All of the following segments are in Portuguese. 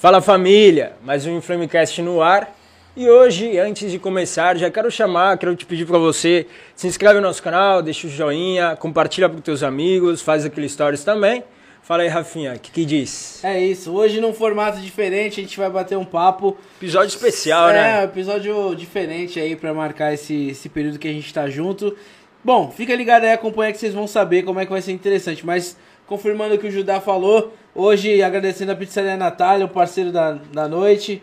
Fala família, mais um Inflamecast no ar. E hoje, antes de começar, já quero chamar, quero te pedir para você se inscreve no nosso canal, deixa o joinha, compartilha os teus amigos, faz aquele stories também. Fala aí, Rafinha, o que, que diz? É isso, hoje num formato diferente a gente vai bater um papo. Episódio especial, é, né? É, episódio diferente aí para marcar esse, esse período que a gente tá junto. Bom, fica ligado aí, acompanha que vocês vão saber como é que vai ser interessante. Mas confirmando o que o Judá falou, hoje agradecendo a Pizzaria Natália, o parceiro da, da noite,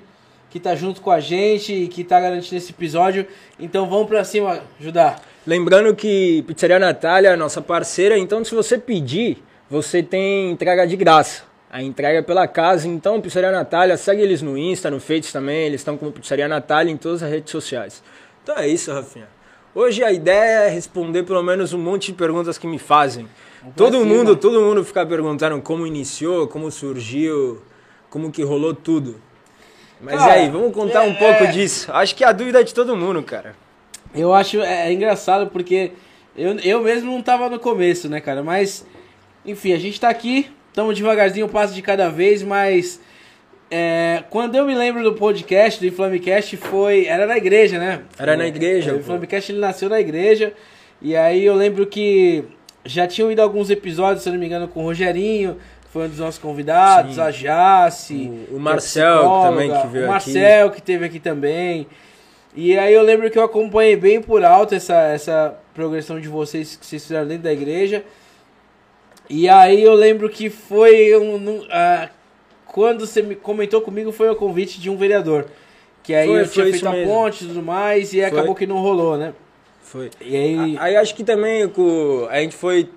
que tá junto com a gente e que tá garantindo esse episódio. Então vamos pra cima, Judá. Lembrando que Pizzaria Natália é nossa parceira, então se você pedir, você tem entrega de graça. A entrega é pela casa, então Pizzaria Natália, segue eles no Insta, no Face também, eles estão com Pizzaria Natália em todas as redes sociais. Então é isso, Rafinha. Hoje a ideia é responder pelo menos um monte de perguntas que me fazem. Todo mundo, todo mundo fica perguntando como iniciou, como surgiu, como que rolou tudo. Mas cara, aí, vamos contar é, um pouco é... disso. Acho que é a dúvida de todo mundo, cara. Eu acho é, é, engraçado porque eu, eu mesmo não tava no começo, né, cara? Mas, enfim, a gente tá aqui, estamos devagarzinho, um passo de cada vez, mas é, quando eu me lembro do podcast, do Inflamecast, foi. Era na igreja, né? Era na igreja. O Inflamecast ele nasceu na igreja. E aí eu lembro que já tinham ido alguns episódios, se não me engano, com o Rogerinho, foi um dos nossos convidados, Sim. a Jace, o, o Marcel também que veio o Marcel aqui. que teve aqui também. E aí eu lembro que eu acompanhei bem por alto essa, essa progressão de vocês que vocês fizeram dentro da igreja. E aí eu lembro que foi um, uh, quando você me comentou comigo foi o convite de um vereador. Que aí foi, eu tinha feito a ponte e tudo mais, e foi. acabou que não rolou, né? Foi. E aí... aí acho que também a gente foi,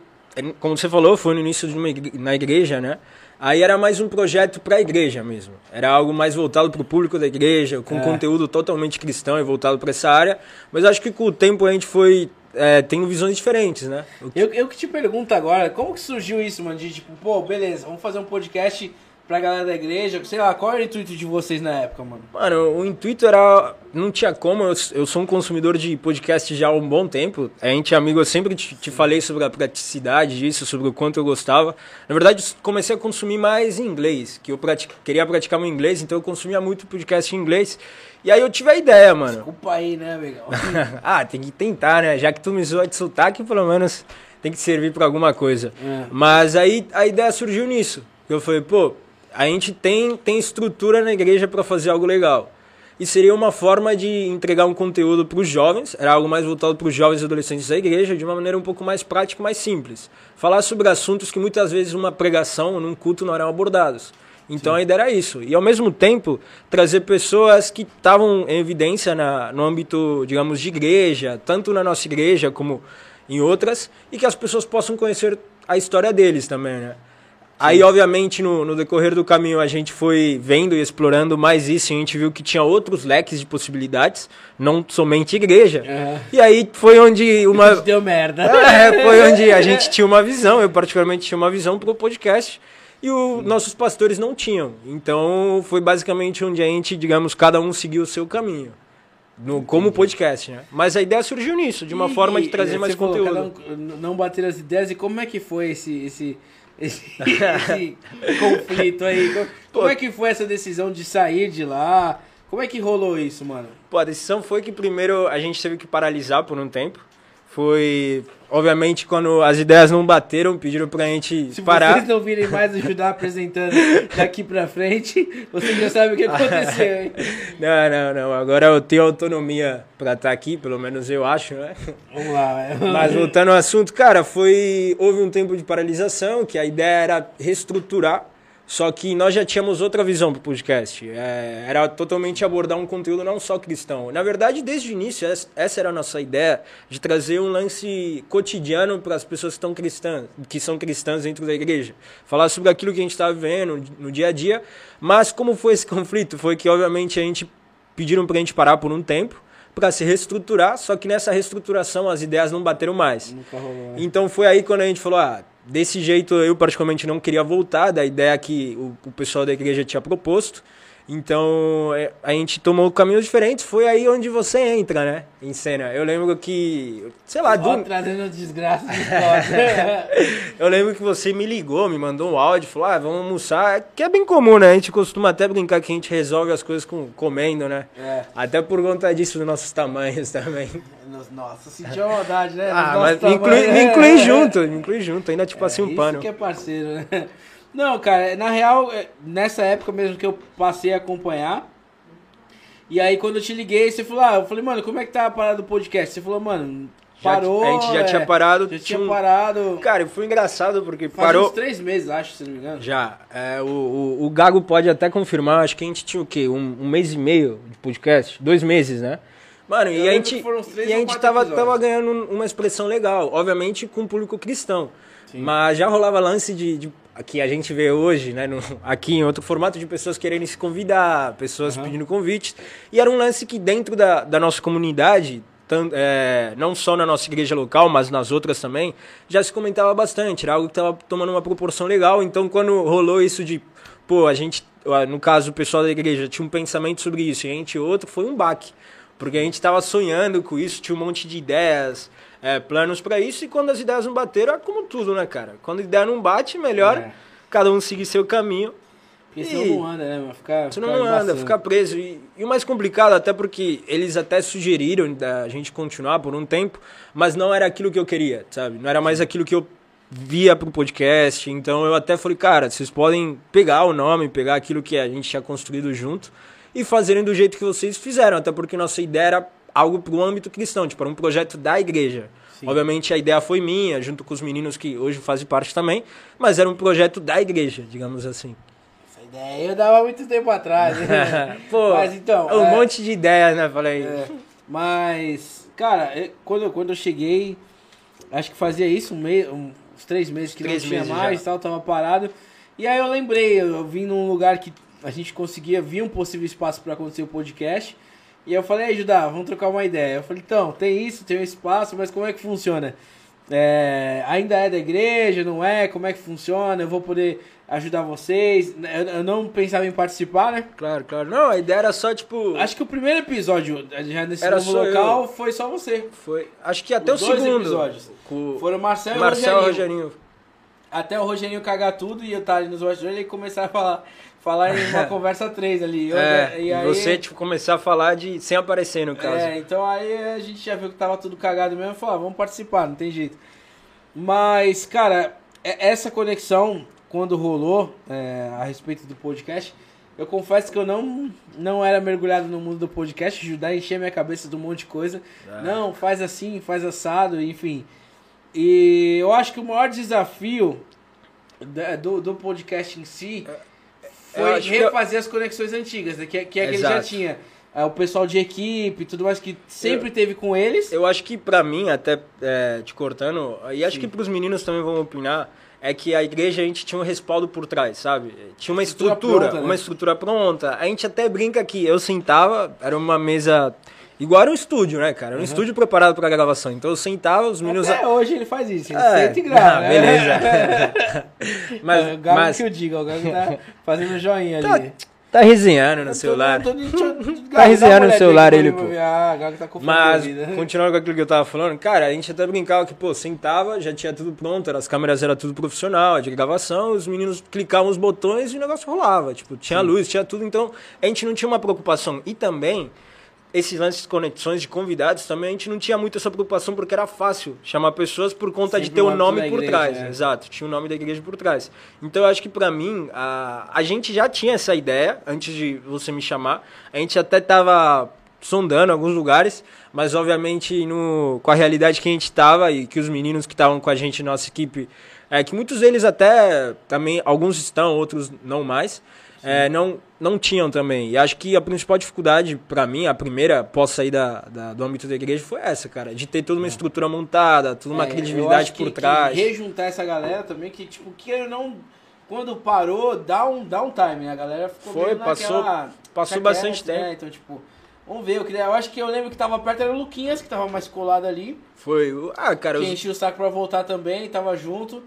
como você falou, foi no início de uma igreja, na igreja, né? Aí era mais um projeto para a igreja mesmo. Era algo mais voltado para o público da igreja, com é. conteúdo totalmente cristão e voltado para essa área. Mas acho que com o tempo a gente foi é, tem visões diferentes, né? Eu, eu que te pergunto agora, como que surgiu isso, mano? De tipo, pô, beleza, vamos fazer um podcast pra galera da igreja? Sei lá, qual era o intuito de vocês na época, mano? Mano, o intuito era. Não tinha como, eu, eu sou um consumidor de podcast já há um bom tempo. A gente, amigo, eu sempre te, te falei sobre a praticidade disso, sobre o quanto eu gostava. Na verdade, comecei a consumir mais em inglês, que eu pratic, queria praticar meu inglês, então eu consumia muito podcast em inglês. E aí eu tive a ideia, mano. Desculpa aí, né, amigão? ah, tem que tentar, né? Já que tu me zoa de sotaque, pelo menos tem que servir para alguma coisa. É. Mas aí a ideia surgiu nisso. Eu falei, pô, a gente tem, tem estrutura na igreja para fazer algo legal. E seria uma forma de entregar um conteúdo para os jovens, era algo mais voltado para os jovens e adolescentes da igreja, de uma maneira um pouco mais prática mais simples. Falar sobre assuntos que muitas vezes numa pregação ou num culto não eram abordados. Então Sim. a ideia era isso. E ao mesmo tempo, trazer pessoas que estavam em evidência na, no âmbito, digamos, de igreja, tanto na nossa igreja como em outras, e que as pessoas possam conhecer a história deles também, né? Aí, obviamente, no, no, decorrer do caminho, a gente foi vendo e explorando mais isso. E a gente viu que tinha outros leques de possibilidades, não somente igreja. Uhum. E aí foi onde uma. Deu merda. É, foi onde a gente tinha uma visão. Eu, particularmente, tinha uma visão para o podcast. E os nossos pastores não tinham. Então, foi basicamente onde a gente, digamos, cada um seguiu o seu caminho. No, como podcast, né? Mas a ideia surgiu nisso, de uma e, forma de trazer mais conteúdo. Falou, um, não bater as ideias. E como é que foi esse. esse esse, esse conflito aí. Como, como é que foi essa decisão de sair de lá? Como é que rolou isso, mano? Pô, a decisão foi que primeiro a gente teve que paralisar por um tempo. Foi, obviamente, quando as ideias não bateram, pediram pra gente Se parar. Se vocês não virem mais ajudar apresentando daqui pra frente, vocês já sabem o que aconteceu, hein? Não, não, não. Agora eu tenho autonomia pra estar tá aqui, pelo menos eu acho, né? Vamos lá. Mas voltando ao assunto, cara, foi... Houve um tempo de paralisação, que a ideia era reestruturar só que nós já tínhamos outra visão para o podcast. É, era totalmente abordar um conteúdo não só cristão. Na verdade, desde o início, essa era a nossa ideia de trazer um lance cotidiano para as pessoas que, estão cristãs, que são cristãs dentro da igreja. Falar sobre aquilo que a gente está vivendo no dia a dia. Mas como foi esse conflito? Foi que, obviamente, a gente pediram para a gente parar por um tempo para se reestruturar, só que nessa reestruturação as ideias não bateram mais. Né? Então foi aí quando a gente falou, ah, desse jeito eu particularmente não queria voltar da ideia que o, o pessoal da igreja tinha proposto. Então é, a gente tomou caminhos diferentes, foi aí onde você entra, né? Em cena. Eu lembro que, sei lá, Ó, do... trazendo desgraça de eu lembro que você me ligou, me mandou um áudio, falou: ah, vamos almoçar. É Que é bem comum, né? A gente costuma até brincar que a gente resolve as coisas com, comendo, né? é. Até por conta disso, dos nossos tamanhos também. Nossa, senti a maldade, né? Ah, mas tamanho, inclui, me é. inclui junto, me inclui junto, ainda tipo É, assim um isso pano. que é parceiro, né? Não, cara, na real, é, nessa época mesmo que eu passei a acompanhar. E aí quando eu te liguei, você falou, ah, eu falei, mano, como é que tá a parada do podcast? Você falou, mano, Já- parou. a gente já é, tinha parado. Já tinha tinha um- parado. Cara, foi engraçado porque Faz parou. uns três meses, acho, se não me engano. Já. É, o, o, o Gago pode até confirmar, acho que a gente tinha o quê? Um, um mês e meio de podcast? Dois meses, né? Mano, Eu e a gente, e a gente tava, episódios. tava ganhando um- uma expressão legal, obviamente com o público cristão. Sim. Mas já rolava lance de, de que a gente vê hoje, né, no- aqui em outro formato, de pessoas querendo se convidar, pessoas Aham. pedindo convites. E era um lance que dentro da, da nossa comunidade, é, não só na nossa igreja local, mas nas outras também, já se comentava bastante. Era algo que estava tomando uma proporção legal. Então, quando rolou isso de, pô, a gente, no caso, o pessoal da igreja tinha um pensamento sobre isso e a gente outro, foi um baque. Porque a gente estava sonhando com isso, tinha um monte de ideias, é, planos para isso, e quando as ideias não bateram, é como tudo, né, cara? Quando a ideia não bate, melhor É. cada um seguir seu caminho. Porque senão não anda, né, mano? Fica, Senão não anda, embaçando. fica preso. E, e o mais complicado, até porque eles até sugeriram da gente continuar por um tempo, mas não era aquilo que eu queria, sabe? Não era mais aquilo que eu via pro podcast. Então eu até falei, cara, vocês podem pegar o nome, pegar aquilo que a gente tinha construído junto e fazerem do jeito que vocês fizeram, até porque nossa ideia era algo pro âmbito cristão, tipo, era um projeto da igreja. Sim. Obviamente a ideia foi minha, junto com os meninos que hoje fazem parte também, mas era um projeto da igreja, digamos assim. Essa ideia eu dava muito tempo atrás, né? Pô, Mas então. um é- monte de ideias, né? Falei. É, mas, cara, eu- quando, eu- quando eu cheguei, acho que fazia isso, um mês, uns três meses que Três não tinha meses mais já. tal, tava parado. E aí eu lembrei, eu, eu vim num lugar que a gente conseguia, via um possível espaço para acontecer o podcast. E eu falei, aí, Judá, vamos trocar uma ideia. Eu falei, então, tem isso, tem um espaço, mas como é que funciona? É, ainda é da igreja, não é? Como é que funciona? Eu vou poder ajudar vocês. Eu, eu não pensava em participar, né? Claro, claro. Não, a ideia era só, tipo. Acho que o primeiro episódio, já nesse Era novo local, foi só você. Foi. Acho que até Os o dois segundo. episódios. Com Foram o Marcel, Marcel e o e Rogerinho. Rogerinho. Até o Rogerinho cagar tudo e eu estar ali nos bastidores e começar a falar, falar em uma conversa três ali. Eu- É, e aí, você, tipo, começar a falar de. sem aparecer, no caso. É, então aí a gente já viu que tava tudo cagado mesmo e falou, ah, vamos participar, não tem jeito. Mas, cara, é- essa conexão, quando rolou é, a respeito do podcast, eu confesso que eu não, não era mergulhado no mundo do podcast, ajudar a encher minha cabeça de um monte de coisa. Ah. Não, faz assim, faz assado, enfim. E eu acho que o maior desafio do, do podcast em si Eu foi refazer as conexões antigas, né? que, que é que ele já Exato. tinha. É, o pessoal de equipe e tudo mais que sempre teve com eles. Eu acho que pra mim, até é, te cortando, e acho Sim. que pros meninos também vão opinar, é que a igreja a gente tinha um respaldo por trás, sabe? Tinha uma Estrutura estrutura, pronta, né? uma estrutura pronta. A gente até brinca que eu sentava, era uma mesa. Igual era um estúdio, né, cara? Era um estúdio preparado pra gravação. Então eu sentava, os meninos. Até hoje ele faz isso, ele É, senta e grava. ah, né? beleza. mas, o Gago mas que eu diga, o Gago tá fazendo joinha Tá ali. tá resenhando no tô- celular. tô- Gago, Tá resenhando no celular ele, pô. Ah, Gago tá Mas, continuando com aquilo que eu tava falando, cara, a gente até brincava que, pô, sentava, já tinha tudo pronto, as câmeras eram tudo profissional, de gravação, os meninos clicavam os botões e o negócio rolava. Tipo, tinha luz, tinha tudo, então a gente não tinha uma preocupação. E também, esses lances de conexões de convidados, também a gente não tinha muito essa preocupação porque era fácil chamar pessoas por conta de Sempre ter o âmbito nome por igreja, trás. é. Exato, tinha o nome da igreja por trás. Então eu acho que pra mim, a, a gente já tinha essa ideia antes de você me chamar. A gente até tava sondando alguns lugares, mas obviamente no, com a realidade que a gente tava e que os meninos que estavam com a gente, nossa equipe, é que muitos deles até também, alguns estão, outros não mais, é, não, não tinham também. E acho que a principal dificuldade pra mim, a primeira, pós sair da, da- do âmbito da igreja, foi essa, cara, de ter toda uma estrutura montada, toda uma É, credibilidade que- por que trás. rejuntar essa galera também, que tipo, que eu não. Quando parou, dá um, dá um time, né? A galera ficou Foi, passou- naquela- passou bastante quieto, né? Então, tipo, vamos ver. Eu, queria, eu acho que eu lembro que tava perto era o Luquinhas, que tava mais colado ali. Foi, ah, cara, que os- enchia o saco pra voltar também, tava junto.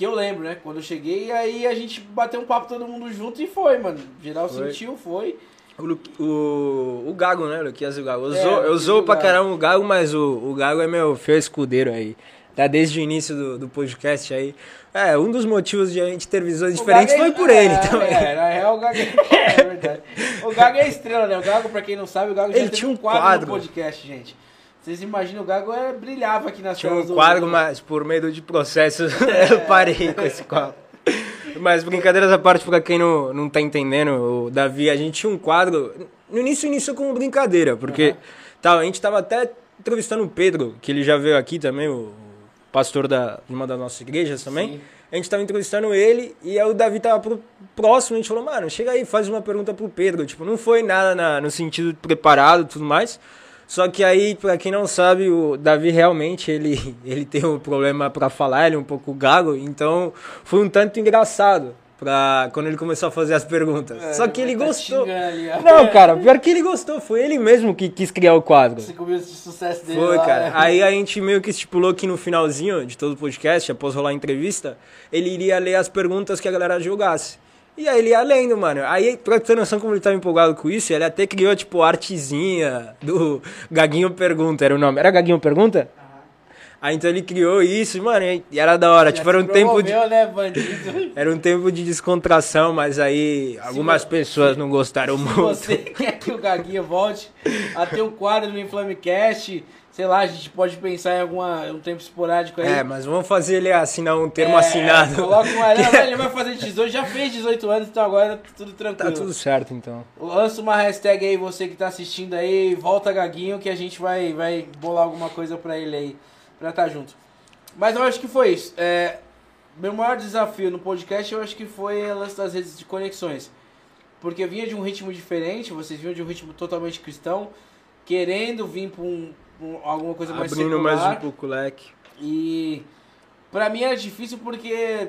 Que eu lembro, né? Quando eu cheguei, aí a gente bateu um papo todo mundo junto e foi, mano. Geral Foi. sentiu, foi. O, o, o Gago, né? O Luquias e o Gago. Eu É, zoo, eu zoo o pra caramba o Gago, mas o, o Gago é meu fiel escudeiro aí. Tá desde o início do, do podcast aí. É, um dos motivos de a gente ter visões O diferentes Gago é- foi por ele é, também. É, na real o Gago é, é verdade. O Gago é estrela, né? O Gago, pra quem não sabe, o Gago já Ele tinha um quadro, quadro. no podcast, gente. Vocês imaginam, o Gago é, brilhava aqui nas Tinha um quadro, do- mas por medo de processos eu parei com esse quadro. Mas brincadeiras à parte, pra quem não, não tá entendendo, o Davi, a gente tinha um quadro. No início iniciou como brincadeira, porque tá, a gente tava até entrevistando o Pedro, que ele já veio aqui também, o pastor da, de uma das nossas igrejas também. Sim. A gente tava entrevistando ele e aí o Davi tava pro próximo, a gente falou, mano, chega aí, faz uma pergunta pro Pedro. Tipo, não foi nada na- no sentido preparado e tudo mais. Só que aí, pra quem não sabe, o Davi realmente, ele, ele tem um problema pra falar, ele é um pouco gago, então foi um tanto engraçado pra quando ele começou a fazer as perguntas. É, Só que ele tá gostou. xingando. Não, cara, pior que ele gostou, foi ele mesmo que quis criar o quadro. Você começo de sucesso dele Foi, lá, cara. né? Aí a gente meio que estipulou que no finalzinho de todo o podcast, após rolar a entrevista, ele iria ler as perguntas que a galera jogasse. E aí ele ia lendo, mano. Aí, pra ter noção como ele tava empolgado com isso, ele até criou, tipo, artezinha do Gaguinho Pergunta, era o nome. Era Gaguinho Pergunta? Aí então ele criou isso, mano, e era da hora. Já tipo, era um se tempo de. né, bandido? Era um tempo de descontração, mas aí algumas vo- pessoas não gostaram Se muito. você quer que o Gaguinho volte a ter um quadro no Inflamecast, sei lá, a gente pode pensar em alguma, um tempo esporádico aí. É, mas vamos fazer ele assinar um termo É, assinado. Coloca um ele, ele vai fazer 18, já fez 18 anos, então agora tá tudo tranquilo. Tá tudo certo, então. Lança uma hashtag aí, você que tá assistindo aí, volta Gaguinho, que a gente vai, vai bolar alguma coisa pra ele aí, pra estar junto. Mas eu acho que foi isso. É, meu maior desafio no podcast, eu acho que foi a lance das redes de conexões. Porque vinha de um ritmo diferente, vocês vinham de um ritmo totalmente cristão, querendo vir pra um- alguma coisa mais Abrindo secular. mais um pouco o leque. E pra mim era difícil porque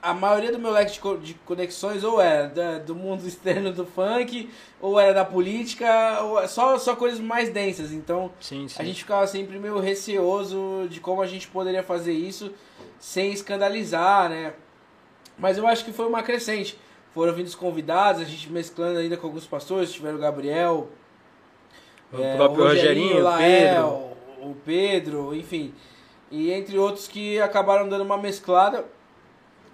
a maioria do meu leque de co- de conexões ou era da- do mundo externo do funk, ou era da política, ou só, só coisas mais densas. Então Sim, sim. a gente ficava sempre meio receoso de como a gente poderia fazer isso sem escandalizar, né? Mas eu acho que foi uma crescente. Foram vindo os convidados, a gente mesclando ainda com alguns pastores, tiveram o Gabriel, O é, próprio Rogerinho, o Lael, Pedro. o Pedro, enfim. E entre outros que acabaram dando uma mesclada.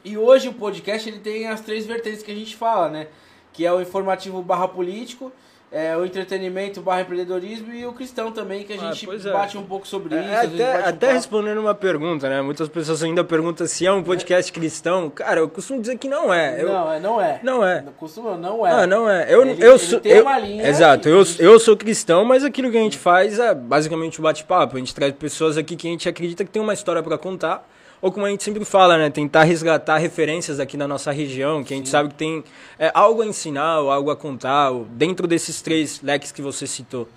E hoje o podcast ele tem as três vertentes que a gente fala, né? Que é o informativo barra político, é, o entretenimento barra empreendedorismo e o cristão também, que a Ah, gente é. bate um pouco sobre isso. É, vezes até um até respondendo uma pergunta, né? Muitas pessoas ainda perguntam se é um podcast cristão. Cara, eu costumo dizer que não é. Eu, Não, é, não é. Não é. Não costuma, não é. Ah, não é. Eu, Ele- eu ele sou. tem eu- uma linha exato, eu, eu sou cristão, mas aquilo que a gente faz é basicamente o bate-papo. A gente traz pessoas aqui que a gente acredita que tem uma história pra contar. Ou como a gente sempre fala, né? Tentar resgatar referências aqui na nossa região, que a gente sabe que tem é, algo a ensinar ou algo a contar, dentro desses três leques que você citou.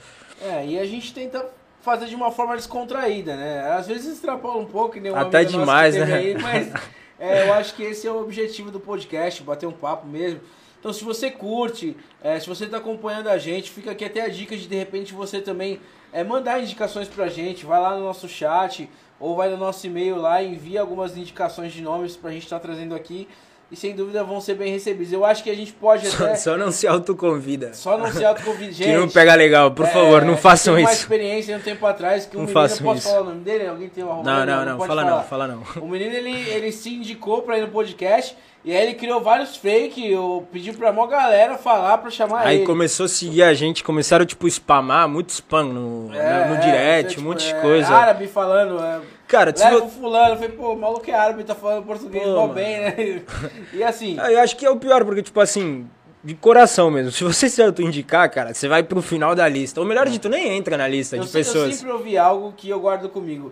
É, e a gente tenta fazer de uma forma descontraída, né? Às vezes extrapola um pouco, nem Até demais, né? Aí, mas é, eu acho que esse é o objetivo do podcast, bater um papo mesmo. Então, se você curte, é, se você está acompanhando a gente, fica aqui até a dica de de repente você também é, mandar indicações pra gente. Vai lá no nosso chat ou vai no nosso e-mail lá e envia algumas indicações de nomes pra gente estar trazendo aqui. E sem dúvida vão ser bem recebidos. Eu acho que a gente pode Só, até. só não se autoconvida. Só não se autoconvide. que não Gente, pega legal, por favor, é, não façam tem uma isso. experiência um tempo atrás que um Não menino, façam posso isso. falar o nome dele? Alguém tem uma Não, não, não, pode fala falar. não, fala não. O menino, ele, ele se indicou pra ir no podcast e aí ele criou vários fake, eu pedi pra mó galera falar pra chamar Aí ele. começou a seguir a gente, começaram, tipo, spamar, muito spam no, É, no, no é, direct, tipo, um monte de é, coisa. Árabe falando, é, Cara, leva o fulano, eu falei, pô, o maluco é árabe, tá falando português Pô, mano. bem, né? E assim, eu acho que é o pior, porque, tipo assim, de coração mesmo. Se você se auto-indicar, cara, você vai pro final da lista. Ou melhor de tu nem entra na lista eu, de se- eu pessoas. sempre ouvi algo que eu guardo comigo.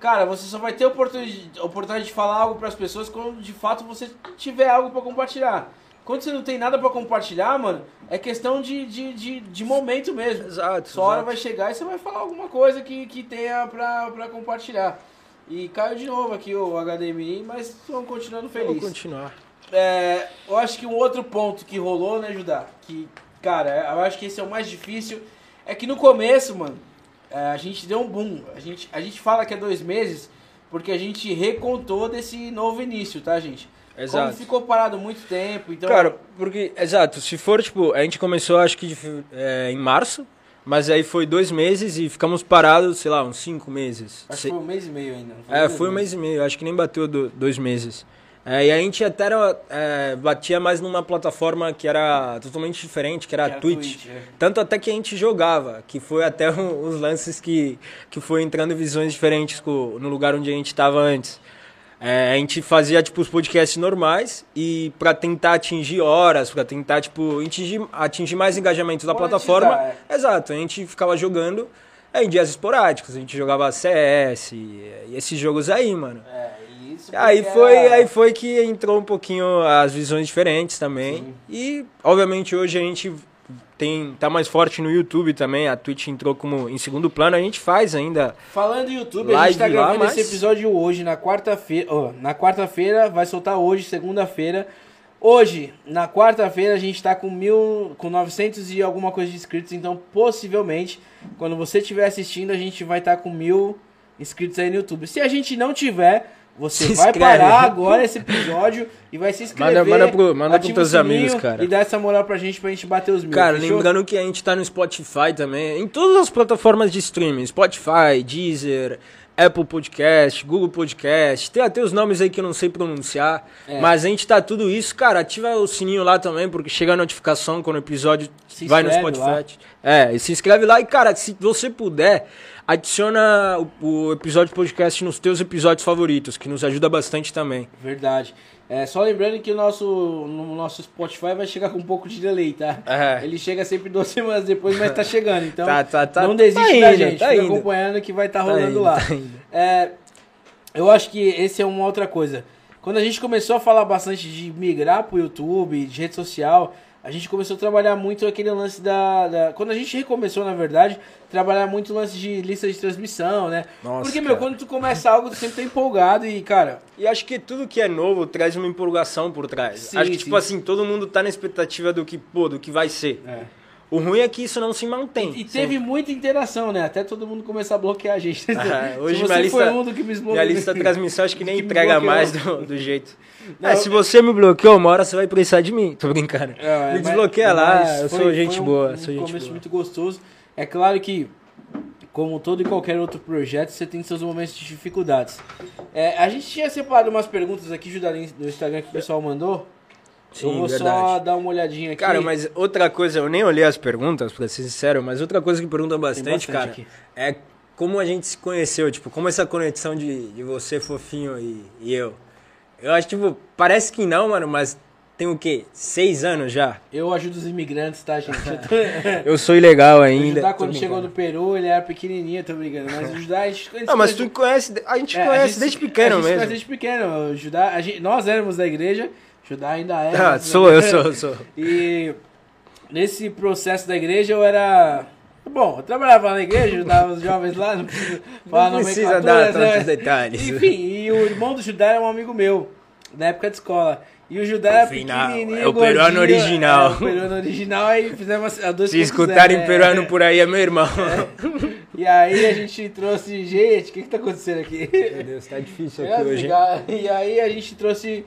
Cara, você só vai ter oportunidade, oportunidade de falar algo pras pessoas quando de fato você tiver algo pra compartilhar. Quando você não tem nada pra compartilhar, mano, é questão de, de, de, de momento mesmo. Exato. Sua hora vai chegar e você vai falar alguma coisa que, que tenha pra, pra compartilhar. E caiu de novo aqui o HDMI, mas vamos continuando Vou feliz. continuar. É, eu acho que um outro ponto que rolou, né, Judá? Que, cara, eu acho que esse é o mais difícil. É que no começo, mano, a gente deu um boom. A gente, a gente fala que é dois meses, porque a gente recontou desse novo início, tá, gente? Exato. Como ficou parado muito tempo, então... Cara, porque, exato, se for, tipo, a gente começou acho que é, em março, mas aí foi dois meses e ficamos parados, sei lá, uns cinco meses. Acho Se- que foi um mês e meio ainda. não É, foi um mês e meio, acho que nem bateu do- dois meses. É, e a gente até era, é, batia mais numa plataforma que era totalmente diferente, que era Que a Twitch. Twitch, é. Tanto até que a gente jogava, que foi até um- os lances que, que foi entrando visões diferentes co- no lugar onde a gente estava antes. É, a gente fazia tipo os podcasts normais e para tentar atingir horas, para tentar tipo atingir, atingir mais engajamento da Monetizar, plataforma. Exato, a gente ficava jogando é, em dias esporádicos, a gente jogava CS esses jogos aí, mano. É, isso Aí foi, era- aí foi que entrou um pouquinho as visões diferentes também. Sim. E, obviamente, hoje a gente tem tá mais forte no YouTube também. A Twitch entrou como em segundo plano. A gente faz ainda. Falando em YouTube, a gente tá lá, gravando mas- esse episódio hoje na quarta-feira. ó, na quarta-feira, vai soltar hoje, segunda-feira. Hoje, na quarta-feira, a gente tá com mil. com 900 e alguma coisa de inscritos. Então, possivelmente, quando você estiver assistindo, a gente vai estar com mil inscritos aí no YouTube. Se a gente não tiver. Você Se vai inscreve. parar agora esse episódio e vai se inscrever. Manda- manda pro- manda pros teus amigos, cara. E dá essa moral pra gente pra gente bater os mil. Cara, fechou? lembrando que a gente tá no Spotify também. Em todas as plataformas de streaming: Spotify, Deezer. Apple Podcast, Google Podcast, tem até os nomes aí que eu não sei pronunciar, É. mas a gente tá tudo isso, cara, ativa o sininho lá também, porque chega a notificação quando o episódio Se vai no Spotify. É, e se inscreve lá e, cara, se você puder, adiciona o, o episódio podcast nos teus episódios favoritos, que nos ajuda bastante também. Verdade. É, só lembrando que o nosso, no nosso Spotify vai chegar com um pouco de delay, tá? É. Ele chega sempre duas semanas depois, mas tá chegando. Então, Tá, tá, tá. não desiste tá da indo, gente. tá Fica indo. acompanhando que vai estar Tá rolando indo, lá. tá. É, eu acho que esse é uma outra coisa. Quando a gente começou a falar bastante de migrar pro YouTube, de rede social, a gente começou a trabalhar muito aquele lance da, da- Quando a gente recomeçou, na verdade, trabalhar muito o lance de lista de transmissão, né? Nossa, Porque, meu, cara. quando tu começa algo, tu sempre tá empolgado e, cara, E acho que tudo que é novo traz uma empolgação por trás. Sim, acho que, sim. tipo assim, todo mundo tá na expectativa do que, pô, do que vai ser. é. O ruim é que isso não se mantém. E teve muita interação, né? Até todo mundo começar a bloquear a gente. Ah, hoje minha lista, foi um do que me minha bloqueou. lista de transmissão acho que nem que entrega bloqueou. mais do, do jeito. Não, É, se você me bloqueou, uma hora você vai precisar de mim. Tô brincando. É, me mas- desbloqueia lá, mas eu foi- sou gente foi um- boa. Um sou gente começo boa. muito gostoso. É claro que, como todo e qualquer outro projeto, você tem seus momentos de dificuldades. É, a gente tinha separado umas perguntas aqui, Judarim, no Instagram que o pessoal mandou. Eu Sim, vou só verdade. dar uma olhadinha aqui. Cara, mas outra coisa, eu nem olhei as perguntas, pra ser sincero, mas outra coisa que perguntam bastante, bastante cara, aqui. é como a gente se conheceu, tipo, como essa conexão de, de você, fofinho, e, e eu. Eu acho, tipo, parece que não, mano, mas tem o quê? Seis anos já? Eu ajudo os imigrantes, tá, gente? Eu tô- Eu sou ilegal ainda. Tô quando chegou no Peru, ele era pequenininho, tô brincando. Mas o Judá, a gente... a Não, mas tu conhece, a gente É, a conhece gente- desde pequeno a gente mesmo. conhece desde pequeno. O Judá, a gente- nós éramos da igreja, Judá ainda é. Ah, mas- sou, eu sou, eu sou. E nesse processo da igreja eu era. Bom, eu trabalhava na igreja, ajudava os jovens lá, não precisa falar Não precisa dar né? tantos detalhes. Enfim, e o irmão do Judá era um amigo meu, na época de escola. E o Judá era pequenininho, é o peruano gordinho, original. É, o peruano original, aí fizemos a dois Se escutarem peruano por aí, é meu irmão. E aí a gente trouxe, gente, o que que tá acontecendo aqui? Meu Deus, tá difícil aqui ia hoje. E aí a gente trouxe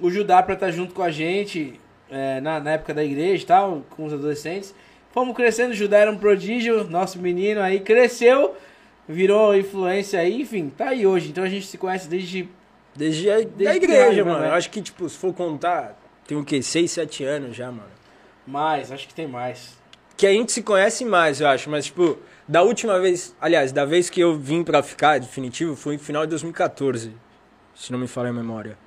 o Judá pra estar junto com a gente é, na, na época da igreja e tal, com os adolescentes. Fomos crescendo, o Judá era um prodígio, nosso menino aí cresceu, virou influência aí, enfim, tá aí hoje. Então a gente se conhece desde. Desde a da Desde igreja, criança, mano. né? Eu acho que, tipo, se for contar, tem o quê? 6, 7 anos já, mano. Mais, acho que tem mais. Que a gente se conhece mais, eu acho. Mas, tipo, da última vez... Aliás, da vez que eu vim pra ficar definitivo, foi no final de 2014. Se não me falha a memória.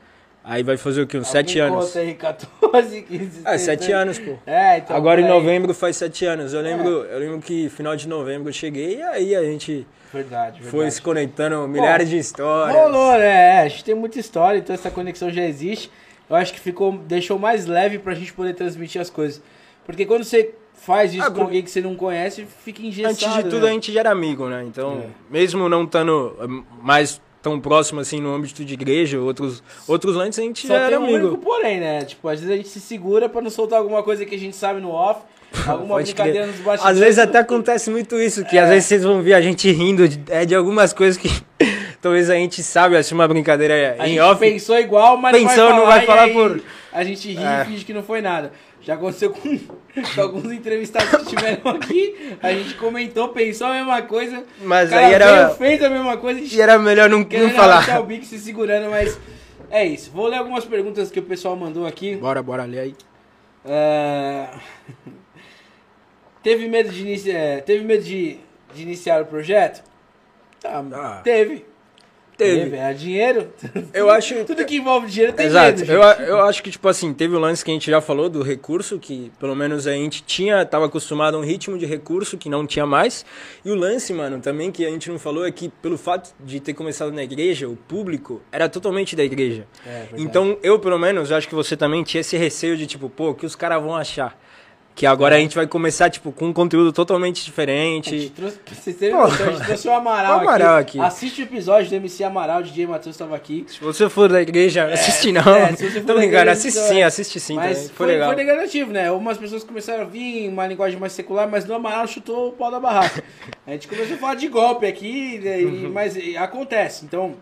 Aí vai fazer o quê? Uns 7 Alguém anos. Conta aí, 14, 15, Ah, 7 16. anos, pô. É, então. Agora em novembro faz 7 anos. Eu lembro, eu lembro que final de novembro eu cheguei e aí a gente Verdade, verdade. foi se conectando milhares de histórias. Rolou, né? É, a gente tem muita história, então essa conexão já existe. Eu acho que ficou, deixou mais leve pra gente poder transmitir as coisas. Porque quando você faz isso Ah, com alguém que você não conhece, fica engessado. Antes de tudo, né? a gente já era amigo, né? Então, É. mesmo não estando mais tão próximo assim no âmbito de igreja, outros, outros lances a gente Só já tem era um amigo. único porém, né? Tipo, às vezes a gente se segura pra não soltar alguma coisa que a gente sabe no off, alguma Pode brincadeira crer. nos bastidores. Às vezes até acontece muito isso, que É. às vezes vocês vão ver a gente rindo de, é, de algumas coisas que talvez a gente sabe, assim, uma brincadeira A em gente off. pensou igual, mas Pensou, não não vai vai falar, falar e aí por- A gente ri É. e finge que não foi nada. Já aconteceu com, com alguns entrevistados que estiveram aqui. A gente comentou, pensou a mesma coisa. Mas aí era- fez a mesma coisa. A gente E era melhor não, não falar. o bico se segurando, mas é isso. Vou ler algumas perguntas que o pessoal mandou aqui. Bora, bora, lê aí. É, Teve medo de iniciar, teve medo de, de iniciar o projeto? Tá, Ah. teve. Teve. É dinheiro. Eu acho. Tudo que envolve dinheiro tem Exato. medo. eu, eu acho que, tipo assim, teve o lance que a gente já falou do recurso, que pelo menos a gente tinha, tava acostumado a um ritmo de recurso que não tinha mais. E o lance, mano, também que a gente não falou é que pelo fato de ter começado na igreja, o público era totalmente da igreja. É, então, eu, pelo menos, acho que você também tinha esse receio de, tipo, pô, o que os caras vão achar? Que agora a gente vai começar, tipo, com um conteúdo totalmente A gente diferente. trouxe, pra vocês terem Pô. noção, a gente trouxe o Amaral, O Amaral aqui. aqui. Assiste o episódio do MC Amaral, o DJ Matheus estava aqui. Se você for da igreja, assiste não. é, se você for Tô da igreja, assiste sim, é. assiste sim. mas também. foi, Foi legal. foi negativo, né? Algumas pessoas começaram a vir em uma linguagem mais secular, mas no Amaral chutou o pau da barraca. A gente começou a falar de golpe aqui, né, e- Uhum. mas e, acontece. Então,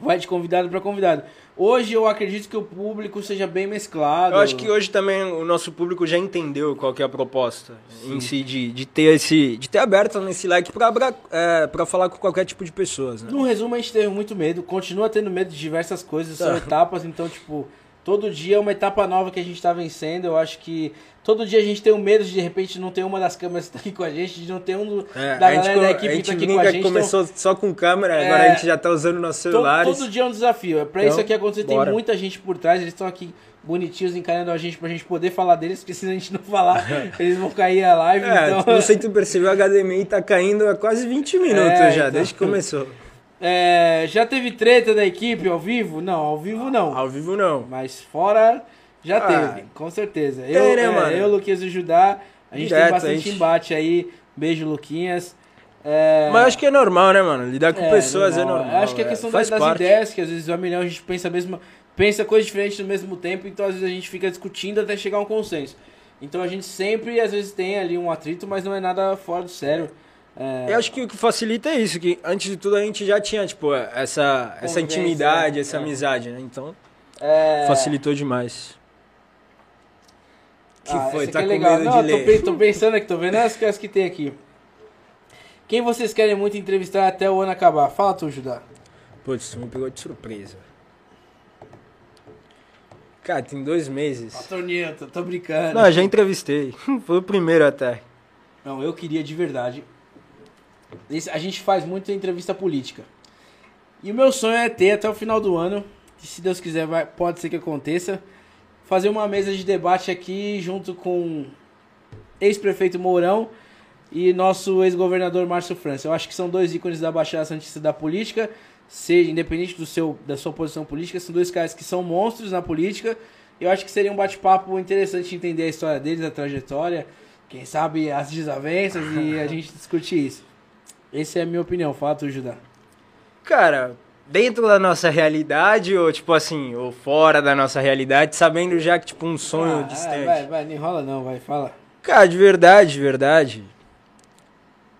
vai de convidado para convidado. Hoje eu acredito que o público seja bem mesclado. Eu acho que hoje também o nosso público já entendeu qual que é a proposta em si de, de ter esse de ter aberto nesse like pra, é, pra falar com qualquer tipo de pessoas, né? No resumo, a gente teve muito medo, continua tendo medo de diversas coisas, são Tá. etapas, então, tipo, todo dia é uma etapa nova que a gente tá vencendo. Eu acho que todo dia a gente tem o medo de, de repente, não ter uma das câmeras que tá aqui com a gente, de não ter um do- É, da a gente, galera da a equipe que gente tá aqui com a gente. então, começou só com câmera, agora É, a gente já tá usando nossos celulares. todo dia é um desafio. É pra Então, isso aqui acontecer, tem muita gente por trás, eles estão aqui bonitinhos encarando a gente pra gente poder falar deles, porque se a gente não falar, eles vão cair a live. É, então... não sei se tu percebeu, a HDMI tá caindo há quase 20 minutos É, já, então. desde que começou. É, já teve treta da equipe ao vivo? Não, ao vivo não. Ao vivo não. Mas fora, já Ah, teve, com certeza. tem, eu, né, é, mano? eu, Luquinhas e o Judá, a gente Direto, tem a bastante gente- embate aí. Beijo, Luquinhas. É, Mas acho que é normal, né, mano? Lidar com é, pessoas é normal. Acho que é questão faz das parte. ideias, que às vezes a milhão a gente pensa a mesma, pensa coisas diferentes no mesmo tempo, então às vezes a gente fica discutindo até chegar a um consenso. Então a gente sempre, às vezes, tem ali um atrito, mas não é nada fora do sério. É, Eu acho que o que facilita é isso, que antes de tudo a gente já tinha, tipo, essa, essa intimidade, essa É. amizade, né? Então, é, facilitou demais. Que Ah, foi? Tá aqui com é legal. medo Não, de tô, ler? tô pensando aqui, tô vendo as que, as que tem aqui. Quem vocês querem muito entrevistar até o ano acabar? Fala tu, Judá. Putz, tu me pegou de surpresa. Cara, tem dois meses. Toninho, tô, tô brincando. Não, já entrevistei. Foi o primeiro até. Não, eu queria de verdade. A gente faz muita entrevista política. E o meu sonho é ter até o final do ano, que se Deus quiser vai, pode ser que aconteça, fazer uma mesa de debate aqui junto com ex-prefeito Mourão e nosso ex-governador Márcio França. Eu acho que são dois ícones da Baixada Santista da política, seja independente do seu, da sua posição política, são dois caras que são monstros na política. Eu acho que seria um bate-papo interessante entender a história deles, a trajetória, quem sabe as desavenças e a gente discutir isso. Essa é a minha opinião, fala tu, Judá. Cara, dentro da nossa realidade, ou tipo assim, ou fora da nossa realidade, sabendo já que, tipo, um sonho Ah, distante. Vai, vai, não enrola não, vai, fala. Cara, de verdade, de verdade.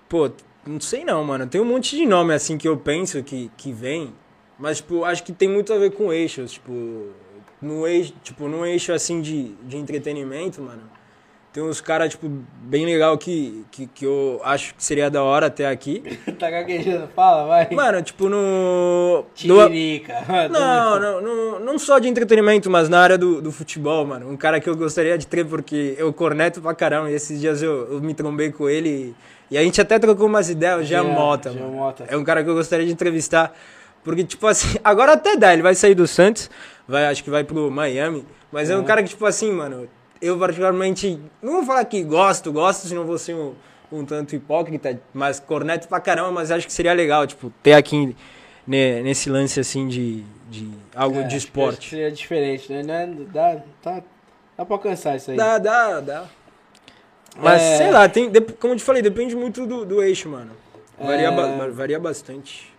Pô, não sei não, mano. Tem um monte de nome assim que eu penso que, que vem. Mas, tipo, acho que tem muito a ver com eixos. Tipo, no eixo, tipo, num eixo assim de, de entretenimento, mano. Tem uns caras, tipo, bem legal que, que, que eu acho que seria da hora até aqui. tá gaguejando, fala, vai. Mano, tipo, no. Tiririca. não, não, não, não só de entretenimento, mas na área do, do futebol, mano. Um cara que eu gostaria de ter, porque eu corneto pra caramba. E esses dias eu, eu me trombei com ele e, e a gente até trocou umas ideias. O Jean Mota, Jean mano. Mota. É um cara que eu gostaria de entrevistar. Porque, tipo assim, agora até dá, ele vai sair do Santos, vai, acho que vai pro Miami. Mas é um Uhum. cara que, tipo assim, mano, eu particularmente. Não vou falar que gosto, gosto, senão vou ser um, um tanto hipócrita, mas corneto pra caramba, mas acho que seria legal, tipo, ter aqui ne- nesse lance assim de, de algo É, de esporte. Seria diferente, né? É- dá, tá, dá pra alcançar isso aí. Dá, dá, dá. Mas É. sei lá, tem, como eu te falei, depende muito do, do eixo, mano. Varia, É. ba- varia bastante.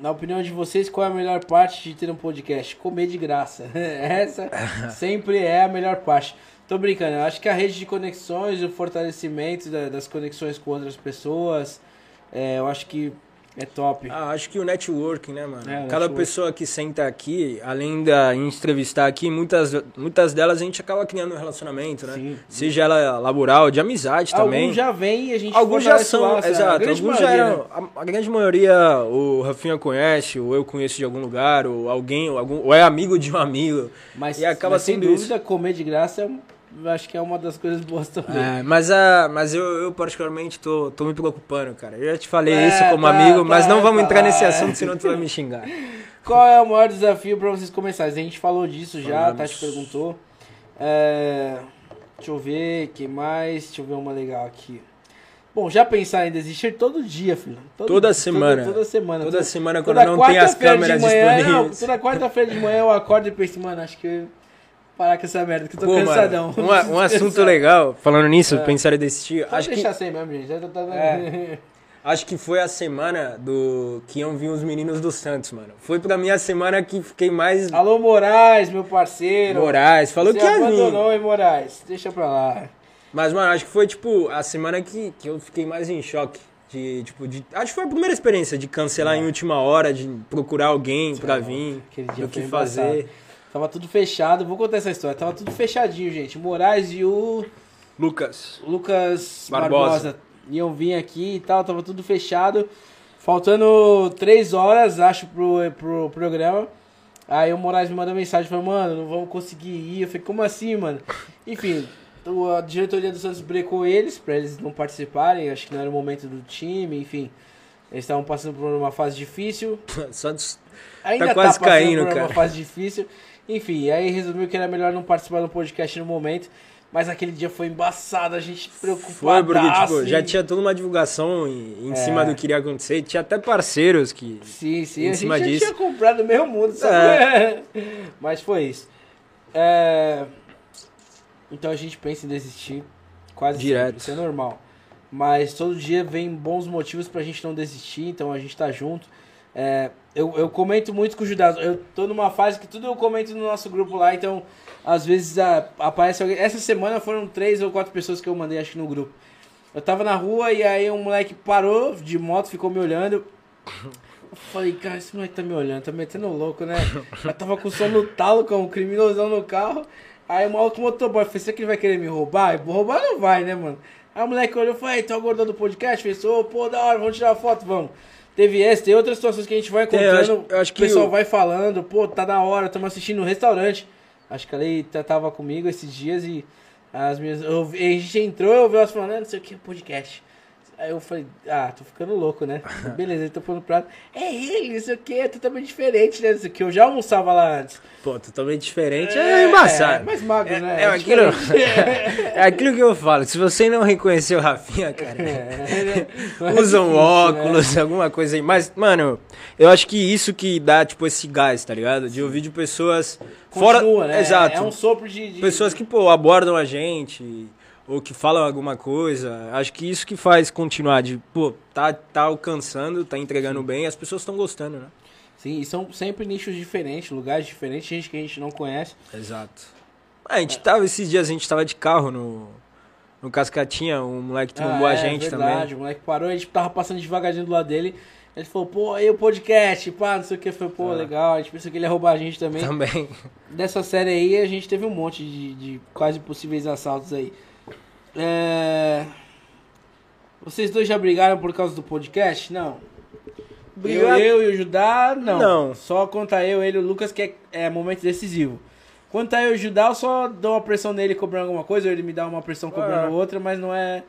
Na opinião de vocês, qual é a melhor parte de ter um podcast? Comer de graça. Essa sempre é a melhor parte. Tô brincando, eu acho que a rede de conexões, o fortalecimento da- das conexões com outras pessoas, é, eu acho que É top. Ah, acho que o networking, né, mano? É, Cada pessoa que senta aqui, além da entrevistar aqui, muitas, muitas delas a gente acaba criando um relacionamento, né? Sim. Seja ela laboral, de amizade também. Alguns já vêm e a gente Alguns já são, é, a exato. Alguns já eram. né? A, a grande maioria, o Rafinha conhece, ou eu conheço de algum lugar, ou alguém, ou, algum, ou é amigo de um amigo. Mas, E acaba mas sem sendo dúvida, comer de graça é um- acho que é uma das coisas boas também. É, mas a, mas eu, eu particularmente tô, tô me preocupando, cara. Eu já te falei É, isso como tá, amigo, tá, mas não vamos tá, entrar nesse assunto, senão tu vai me xingar. Qual é o maior desafio pra vocês começarem? A gente falou disso já, Falamos. a Tati perguntou. É, deixa eu ver, que mais? Deixa eu ver uma legal aqui. Bom, já pensar em desistir todo dia, filho. Todo- Toda semana. Toda, semana. Toda Toda- semana, toda quando não tem as câmeras manhã, disponíveis. Não, toda quarta-feira de manhã eu acordo e penso, mano, acho que parar com essa merda, que eu tô Pô, cansadão. mano, um, um assunto legal, falando nisso, É. pensar em desistir, Pode acho que, deixar sem mesmo, gente. Já tá- É. acho que foi a semana do que iam vir os meninos do Santos, mano. Foi pra mim a semana que fiquei mais Alô, Moraes, meu parceiro. Moraes, falou Você que ia vir. abandonou, hein, Moraes? Deixa pra lá. Mas, mano, acho que foi, tipo, a semana que, que eu fiquei mais em choque. De, tipo, de, acho que foi a primeira experiência de cancelar em última hora, de procurar alguém pra vir, Aquele dia do que embaçado. Tava tudo fechado, vou contar essa história. Tava tudo fechadinho, gente. Moraes e o Lucas. Lucas Barbosa. Barbosa. iam vir aqui e tal, tava tudo fechado. Faltando três horas, acho, pro, pro programa. Aí o Moraes me mandou mensagem, falou, mano, não vamos conseguir ir. Eu falei, como assim, mano? Enfim, a diretoria do Santos brecou eles, pra eles não participarem, acho que não era o momento do time, enfim. Eles estavam passando por uma fase difícil. Santos Ainda Tá quase passando caindo, por uma cara. fase difícil. Enfim, aí resolveu que era melhor não participar do podcast no momento. Mas aquele dia foi embaçado, a gente preocupado. Foi, porque, tipo, já tinha toda uma divulgação em, em É. cima do que iria acontecer. Tinha até parceiros que. Sim, sim, em a cima gente já disso. tinha comprado meio mundo, sabe? Mas foi isso. É, Então a gente pensa em desistir quase Direto. sempre, isso é normal. Mas todo dia vem bons motivos pra gente não desistir, então a gente tá junto. É, Eu, eu comento muito com o Judas, eu tô numa fase que tudo eu comento no nosso grupo lá, então às vezes a- aparece alguém. Essa semana foram três ou quatro pessoas que eu mandei, acho que no grupo. Eu tava na rua e aí um moleque parou de moto, ficou me olhando. Eu falei, cara, esse moleque tá me olhando, tá metendo louco, né? Eu tava com o som no talo, com um criminosão no carro. Aí o maluco motoboy, falei, será que ele vai querer me roubar? Roubar não vai, né, mano? Aí o moleque olhou e falou, ei, tu é o do podcast? Fez, ô, pô, da hora, vamos tirar foto, vamos. Teve essa, tem outras situações que a gente vai Tem, eu encontrando, acho- eu acho o pessoal o- vai falando, pô, tá da hora, estamos assistindo no restaurante. Acho que ela aí tá- tava comigo esses dias e as minhas. Eu, a gente entrou, eu vi elas falando, ah, não sei o que, podcast. Aí eu falei, ah, tô ficando louco, né? Beleza, ele tá pondo prato. É ele, não sei o que, é totalmente diferente, né? Não sei o que. Eu já almoçava lá antes. Pô, totalmente diferente. É, embaçado. mais magro, É, né? é aquilo, diferente. é aquilo que eu falo. Se você não reconheceu o Rafinha, cara. É, é Usam difícil, óculos, alguma coisa aí. Mas, mano, eu acho que isso que dá, tipo, esse gás, tá ligado? De ouvir de pessoas fora. Continua, né? Exato. É um sopro de. de- Pessoas que, pô, abordam a gente, ou que falam alguma coisa. Acho que isso que faz continuar, de, pô, tá, tá alcançando, tá entregando bem, as pessoas estão gostando, né? Sim, e são sempre nichos diferentes, lugares diferentes, gente que a gente não conhece. Exato. A gente tava, esses dias a gente tava de carro no, no Cascatinha, um moleque trombou Ah, a é, gente verdade, também. O moleque parou, a gente tava passando devagarzinho do lado dele. Ele falou, pô, aí o podcast, pá, não sei o que. Foi, pô, Ah. legal. A gente pensou que ele ia roubar a gente também. Também. Dessa série aí, a gente teve um monte de, de quase possíveis assaltos aí. É... Vocês dois já brigaram por causa do podcast? Não. Eu, eu e o Judá, não. Não. Só conta eu, ele e o Lucas, que é, é momento decisivo. Quanto a eu e o Judá, eu só dou uma pressão nele cobrando alguma coisa, ou ele me dá uma pressão cobrando Ah. outra, mas não é,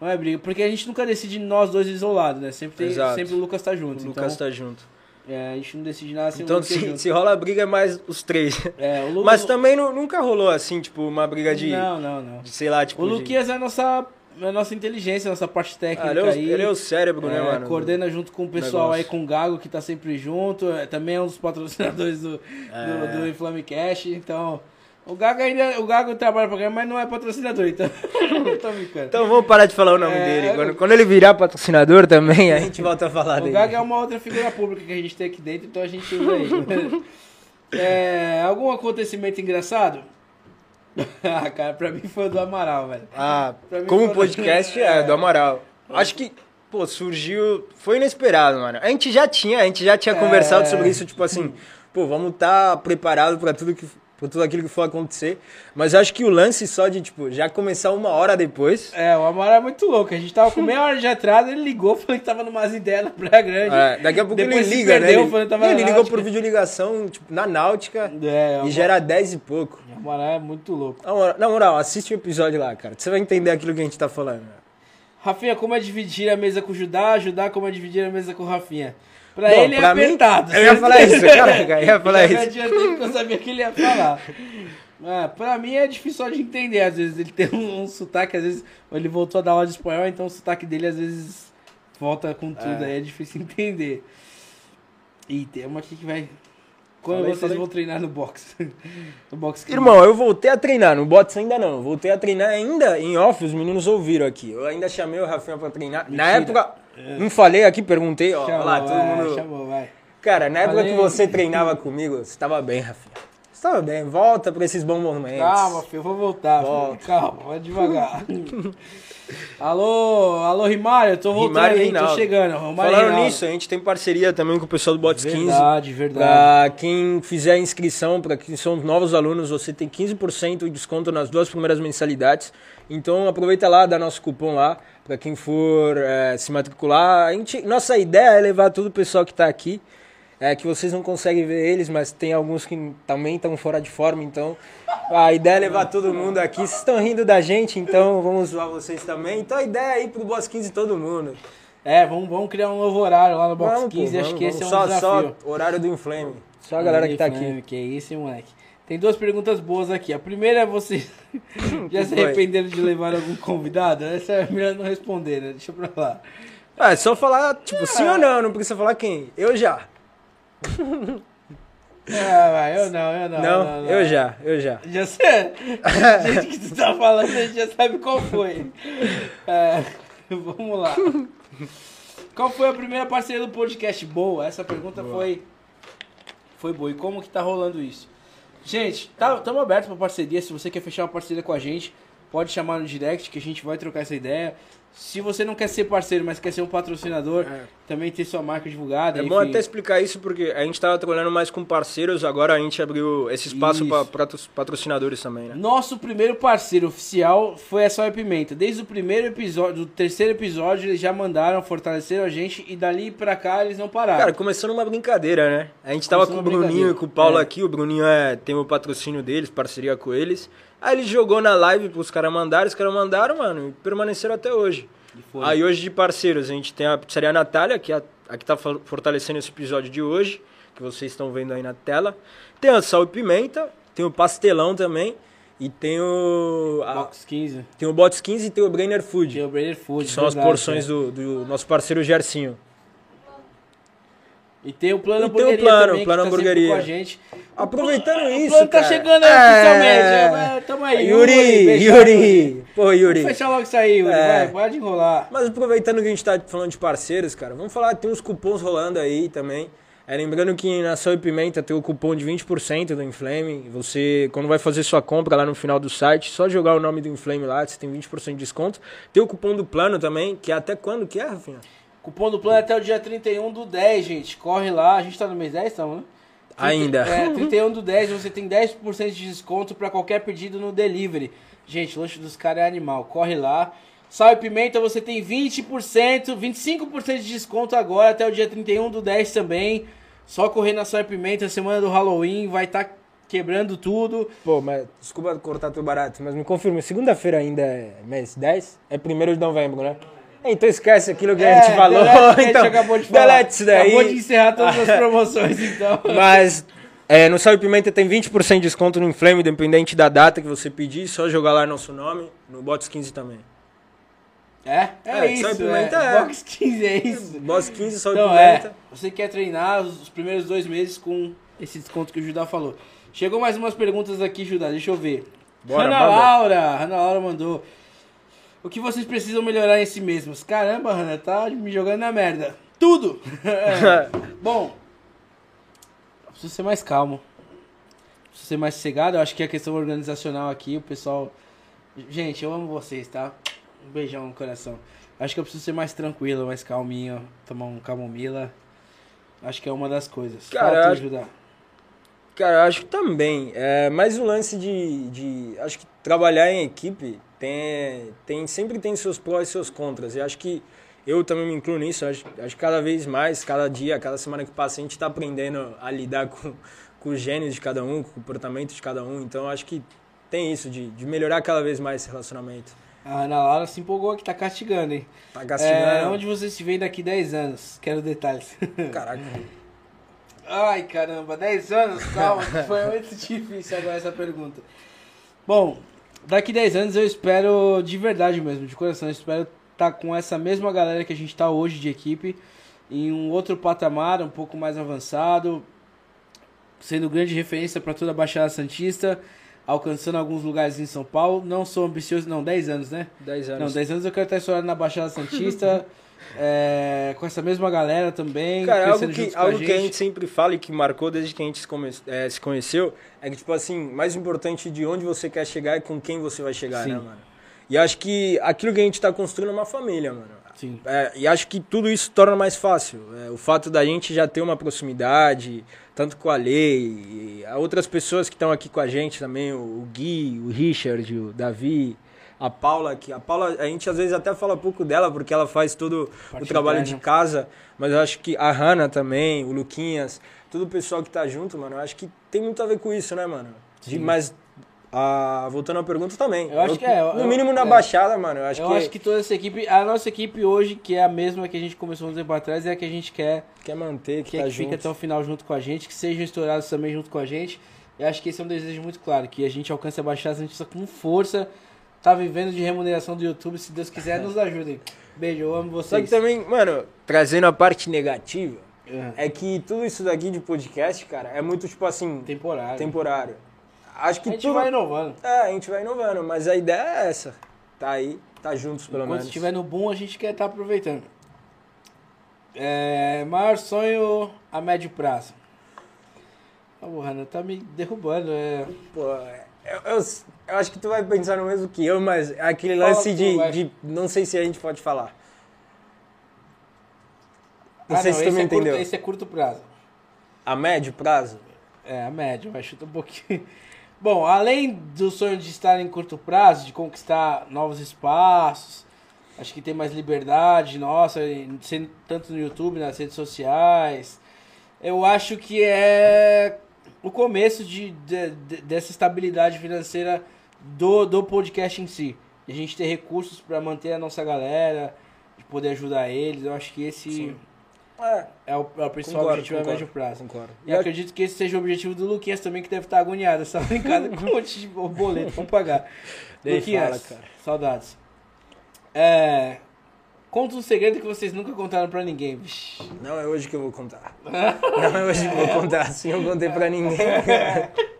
não é briga. Porque a gente nunca decide nós dois isolados, né? Sempre, tem, sempre o Lucas tá junto. O Lucas então, tá junto. É, a gente não decide nada sem o Então, se, se rola briga, é mais os três. É, Lucas, Mas também nu- nunca rolou assim, tipo, uma briga de, Não, não, não. de, sei lá, tipo. O de- Luquias é a nossa, é a nossa inteligência, a nossa parte técnica Ah, ele, é o, aí. ele é o cérebro, né, É, mano? coordena junto com o pessoal negócio. aí, com o Gago, que tá sempre junto. é, também é um dos patrocinadores do, do, do Inflame Cash. Então, o Gago ainda. O Gago trabalha pra caramba, mas não é patrocinador, então. tô brincando. Então vamos parar de falar o nome É, dele. Quando, quando ele virar patrocinador também, a gente volta a falar o dele. Gago é uma outra figura pública que a gente tem aqui dentro, então a gente usa ele. É, algum acontecimento engraçado? ah, cara, pra mim foi o do Amaral, velho. Ah, como foi- podcast é, do Amaral. Acho que pô, surgiu. Foi inesperado, mano. A gente já tinha, a gente já tinha é... conversado sobre isso, tipo assim, pô, vamos estar tá preparado para tudo que por tudo aquilo que for acontecer. Mas eu acho que o lance só de, tipo, já começar uma hora depois. É, o Amaro é muito louco. A gente tava com meia hora de atraso, ele ligou, falou que tava numas ideias na Praia Grande. É, daqui a pouco depois ele liga, perdeu, né? Ele, tava ele ligou por videoligação, tipo, na Náutica. É, e já era 10 e pouco. O Amaro é muito louco. Na moral, assiste o episódio lá, cara. Você vai entender aquilo que a gente tá falando. Rafinha, como é dividir a mesa com o Judá? Judá, como é dividir a mesa com o Rafinha? Pra Bom, ele é apertado. Mim, eu ia falar isso, cara, eu ia falar isso. Eu sabia que ele ia falar. É, pra mim é difícil só de entender. Às vezes ele tem um, um, sotaque, às vezes ele voltou a dar aula de espanhol, então o sotaque dele às vezes volta com tudo, é. aí é difícil entender. E tem uma aqui que vai. Quando falei, vocês falei. vão treinar no box? no box Irmão, eu voltei a treinar, no box ainda não. Voltei a treinar ainda em off, os meninos ouviram aqui. Eu ainda chamei o Rafinha pra treinar. Mentira. Na época, é. não falei aqui, perguntei, ó, chamou, lá, todo mundo. Chamou, vai. Cara, na época falei. que você treinava comigo, você tava bem, Rafinha. Tá bem, volta pra esses bons momentos. Calma, filho, eu vou voltar. Filho. Calma, vai devagar. alô, alô, Rimário, eu tô voltando aí, tô chegando. Romário Falando nisso, a gente tem parceria também com o pessoal do Bots verdade, 15. Verdade, verdade. Pra quem fizer a inscrição, pra quem são novos alunos, você tem 15% de desconto nas duas primeiras mensalidades. Então aproveita lá, dá nosso cupom lá, pra quem for é, se matricular. A gente, nossa ideia é levar todo o pessoal que tá aqui é que vocês não conseguem ver eles, mas tem alguns que também estão fora de forma, então a ideia é levar todo mundo aqui. Vocês estão rindo da gente, então vamos zoar vocês também. Então a ideia é ir pro Boss 15 todo mundo. É, vamos, vamos criar um novo horário lá no Box vamos, 15, pô, acho vamos, que esse é um só, desafio. Só horário do Inflame. Só a galera que tá Inflame, aqui. Que isso, moleque. Tem duas perguntas boas aqui. A primeira é você já se arrependeram de levar algum convidado? Essa é melhor não responder, né? Deixa pra lá. Ah, é só falar, tipo, sim ou não, não precisa falar quem. Eu já. Ah, eu não, eu não, não, não, não. eu já, eu já. Já sei. Do jeito que tu tá falando, a gente já sabe qual foi. É, vamos lá. Qual foi a primeira parceria do podcast? Boa, essa pergunta boa. foi foi boa. E como que tá rolando isso? Gente, estamos tá, abertos para parceria. Se você quer fechar uma parceria com a gente, pode chamar no direct que a gente vai trocar essa ideia. Se você não quer ser parceiro, mas quer ser um patrocinador, é. Também ter sua marca divulgada. É enfim. bom até explicar isso porque a gente estava trabalhando mais com parceiros, agora a gente abriu esse espaço para patrocinadores também, né? Nosso primeiro parceiro oficial foi a Soia Pimenta. Desde o primeiro episódio, do terceiro episódio, eles já mandaram, fortaleceram a gente e dali para cá eles não pararam. Cara, começando uma brincadeira, né? A gente estava com o Bruninho e com o Paulo é. aqui, o Bruninho é, tem o patrocínio deles, parceria com eles. Aí ele jogou na live pros caras mandarem, os caras mandaram, mano, e permaneceram até hoje. Aí hoje de parceiros, a gente tem a pizzaria Natália, que, é a, a que tá fortalecendo esse episódio de hoje, que vocês estão vendo aí na tela. Tem a Sal e Pimenta, tem o Pastelão também. E tem o. A, Box 15. Tem o Box 15 e tem o Brainer Food. Tem o Brainer Food. Que são verdade, as porções é. do, do nosso parceiro Gercinho. E tem o plano e hamburgueria tem o plano, também, plano tá hamburgueria. com a gente. Aproveitando o, isso, O plano tá chegando aí é... oficialmente. É, tamo aí, Yuri, Yuri. Yuri. Pô, Yuri. Vamos fechar logo isso aí, Yuri. É. Vai, pode enrolar. Mas aproveitando que a gente tá falando de parceiros, cara, vamos falar, tem uns cupons rolando aí também. É, lembrando que na Sal e Pimenta tem o cupom de 20% do Inflame. Você, quando vai fazer sua compra lá no final do site, só jogar o nome do Inflame lá, você tem 20% de desconto. Tem o cupom do plano também, que é até quando que é, Rafinha? Cupom do plano é até o dia 31 do 10, gente. Corre lá. A gente tá no mês 10, estamos, né? Ainda. É, 31 do 10, você tem 10% de desconto para qualquer pedido no delivery. Gente, lanche dos caras é animal. Corre lá. Sal e pimenta, você tem 20%, 25% de desconto agora até o dia 31 do 10 também. Só correr na Sal e Pimenta, semana do Halloween, vai estar tá quebrando tudo. Pô, mas desculpa cortar teu barato, mas me confirma, segunda-feira ainda é mês 10? É 1 de novembro, né? Então esquece aquilo que é, a gente falou. Delete, então, acabou de falar. Delete isso daí. Acabou de encerrar todas as promoções, então. Mas é, no Sal Pimenta tem 20% de desconto no Inflame, independente da data que você pedir. Só jogar lá nosso nome. No Bots 15 também. É? É, é isso. Pimenta é. é. Box 15 é isso. Box 15, Sal então, Pimenta. É, você quer treinar os primeiros dois meses com esse desconto que o Judá falou. Chegou mais umas perguntas aqui, Judá. Deixa eu ver. Bora, Ana Laura. Ana Laura mandou. O que vocês precisam melhorar em si mesmos? Caramba, Hanna, tá me jogando na merda. Tudo! é. Bom, preciso ser mais calmo. Preciso ser mais sossegado. Eu acho que a questão organizacional aqui, o pessoal. Gente, eu amo vocês, tá? Um beijão no coração. Acho que eu preciso ser mais tranquilo, mais calminho, tomar um camomila. Acho que é uma das coisas. Cara, acho- Judá. Cara, eu acho que também. É, mas o lance de, de. Acho que trabalhar em equipe tem, tem, sempre tem seus prós e seus contras. E acho que eu também me incluo nisso. Acho, acho que cada vez mais, cada dia, cada semana que passa, a gente está aprendendo a lidar com, com os gênios de cada um, com o comportamento de cada um. Então acho que tem isso, de, de melhorar cada vez mais esse relacionamento. A Ana Laura se empolgou que tá castigando, hein? Tá É, castigando. onde você se vê daqui 10 anos? Quero detalhes. Caraca. Ai, caramba, 10 anos? Calma, foi muito difícil agora essa pergunta. Bom, daqui 10 anos eu espero, de verdade mesmo, de coração, eu espero estar com essa mesma galera que a gente tá hoje de equipe, em um outro patamar, um pouco mais avançado, sendo grande referência para toda a Baixada Santista, alcançando alguns lugares em São Paulo. Não sou ambicioso, não, 10 anos, né? 10 Não, anos. 10 anos eu quero estar estourado na Baixada Santista, é, com essa mesma galera também, Cara, algo que, algo a que a gente. sempre fala e que marcou desde que a gente se, come- eh, se conheceu é que, tipo assim, mais importante de onde você quer chegar é com quem você vai chegar, Sim. né, mano? E acho que aquilo que a gente tá construindo é uma família, mano. Sim. É, e acho que tudo isso torna mais fácil. É, o fato da gente já ter uma proximidade, tanto com a Lei, e a outras pessoas que estão aqui com a gente também, o, o Gui, o Richard, o Davi, a Paula, que a Paula, a gente às vezes até fala pouco dela, porque ela faz todo Parte o trabalho interna. de casa, mas eu acho que a Hanna também, o Luquinhas, todo o pessoal que tá junto, mano, eu acho que tem muito a ver com isso, né, mano? De- mas, a, voltando à pergunta também. Eu acho que é, eu- No mínimo na é. Baixada, mano, eu acho eu que, acho que toda essa equipe, a nossa equipe hoje, que é a mesma que a gente começou um tempo atrás, é a que a gente quer, quer manter, que, que, é tá que fica até o final junto com a gente, que sejam estourados também junto com a gente. Eu acho que esse é um desejo muito claro, que a gente alcance a Baixada Santista com força, tá vivendo de remuneração do YouTube, se Deus quiser, nos ajudem. Beijo, eu amo Só vocês. que também, mano, trazendo a parte negativa, É, é que tudo isso daqui de podcast, cara, é muito, tipo assim, temporário. temporário. Acho A que gente tudo... vai inovando. É, a gente vai inovando, mas a ideia é essa. Tá aí, tá juntos pelo Enquanto menos. estiver no boom, a gente quer estar aproveitando. É, maior sonho a médio prazo. Ô, Hanna, tá me derrubando. É... Pô, eu, eu, eu acho que tu vai pensar no mesmo que eu, mas aquele Fala lance tu, de, de... Não sei se a gente pode falar. Não Ah, sei se tu me é curto- entendeu. esse é curto prazo. A médio prazo? É, a média, vai chutar um pouquinho. Bom, além do sonho de estar em curto prazo, de conquistar novos espaços, acho que ter mais liberdade, nossa, tanto no YouTube, nas redes sociais, eu acho que é o começo de, de- de- dessa estabilidade financeira do, do podcast em si. De a gente ter recursos para manter a nossa galera, de poder ajudar eles, eu acho que esse Sim. É, é o, é o principal concordo, objetivo a concordo, médio prazo. concordo. E eu acredito que esse seja o objetivo do Luquinhas também, que deve estar agoniado essa brincada com um monte de boleto. Vamos pagar. Luquinhas, fala, cara. saudades. É, conta um segredo que vocês nunca contaram pra ninguém. Não é hoje que eu vou contar. Não é hoje que eu vou contar, assim eu contei pra ninguém.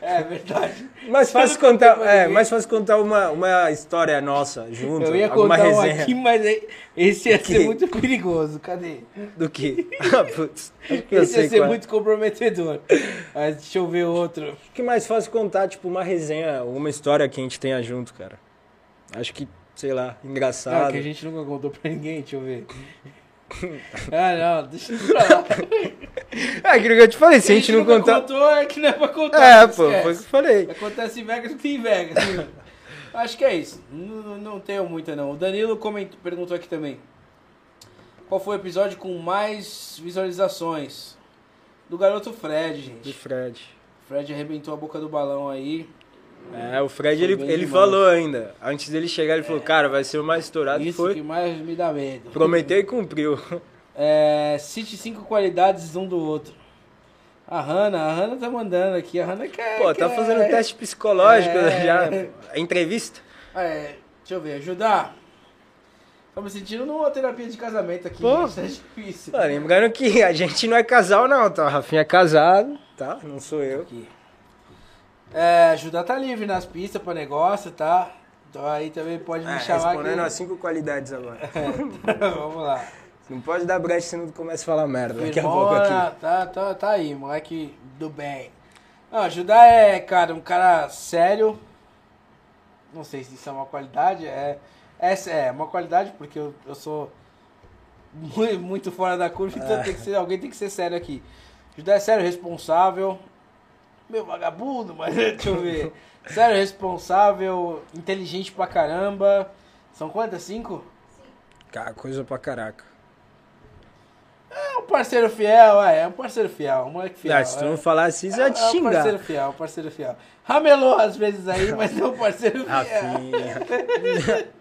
É verdade. Mas fácil contar, é, mais fácil contar uma, uma história nossa junto, Eu ia contar um resenha aqui, mas aí- esse ia ser muito perigoso. Cadê? do que. Ah, putz, Esse ia ser qual é. muito comprometedor. Mas deixa eu ver outro. Acho que é mais fácil contar, tipo, uma resenha, uma história que a gente tenha junto, cara. Acho que, sei lá, engraçado. Ah, que a gente nunca contou pra ninguém, deixa eu ver. Ah, não, deixa eu pra lá. É aquilo que eu te falei, se a gente não nunca contar. contou, é que não é pra contar. É, não pô, esquece. foi o que eu falei. Acontece em Vegas, não tem em Vegas. Acho que é isso. Não, não tenho muita, não. O Danilo comentou, perguntou aqui também. Qual foi o episódio com mais visualizações? Do garoto Fred, Do gente. Fred. Fred arrebentou a boca do balão aí. É, o Fred, Foi ele, ele demais. falou ainda. Antes dele chegar, ele falou, cara, vai ser o mais estourado. Isso Foi. que mais me dá medo. Prometeu e cumpriu. É, cite cinco qualidades um do outro. A Hanna, a Hanna tá mandando aqui. A Hanna quer. Pô, tá quer- fazendo teste psicológico É. já. Entrevista? É, deixa eu ver, ajudar. Tô me sentindo numa terapia de casamento aqui, Pô. gente, tá difícil. Pô, lembrando que a gente não é casal, não, tá? O Rafinha é casado, tá? Não sou eu. Aqui. É, ajudar tá livre nas pistas pra negócio, tá? Então aí também pode me É, chamar respondendo aqui. as cinco qualidades agora. Vamos lá. Não pode dar brecha senão tu começa a falar merda daqui a pouco aqui. tá, tá, tá aí, moleque do bem. Não, ajudar é, cara, um cara sério. Não sei se isso é uma qualidade, é Essa é uma qualidade, porque eu, eu sou muito, muito fora da curva, então tem que ser, alguém tem que ser sério aqui. Judá é sério, responsável. Meu vagabundo, mas deixa eu ver. Sério, responsável, inteligente pra caramba. São quantas? Cinco? Cara, coisa pra caraca. É um parceiro fiel, é, é um parceiro fiel, um moleque fiel. Ah, se tu é. não falar assim, você É, vai te é um xingar. parceiro fiel, um parceiro fiel. Ramelou às vezes aí, mas é um parceiro fiel. Rafinha.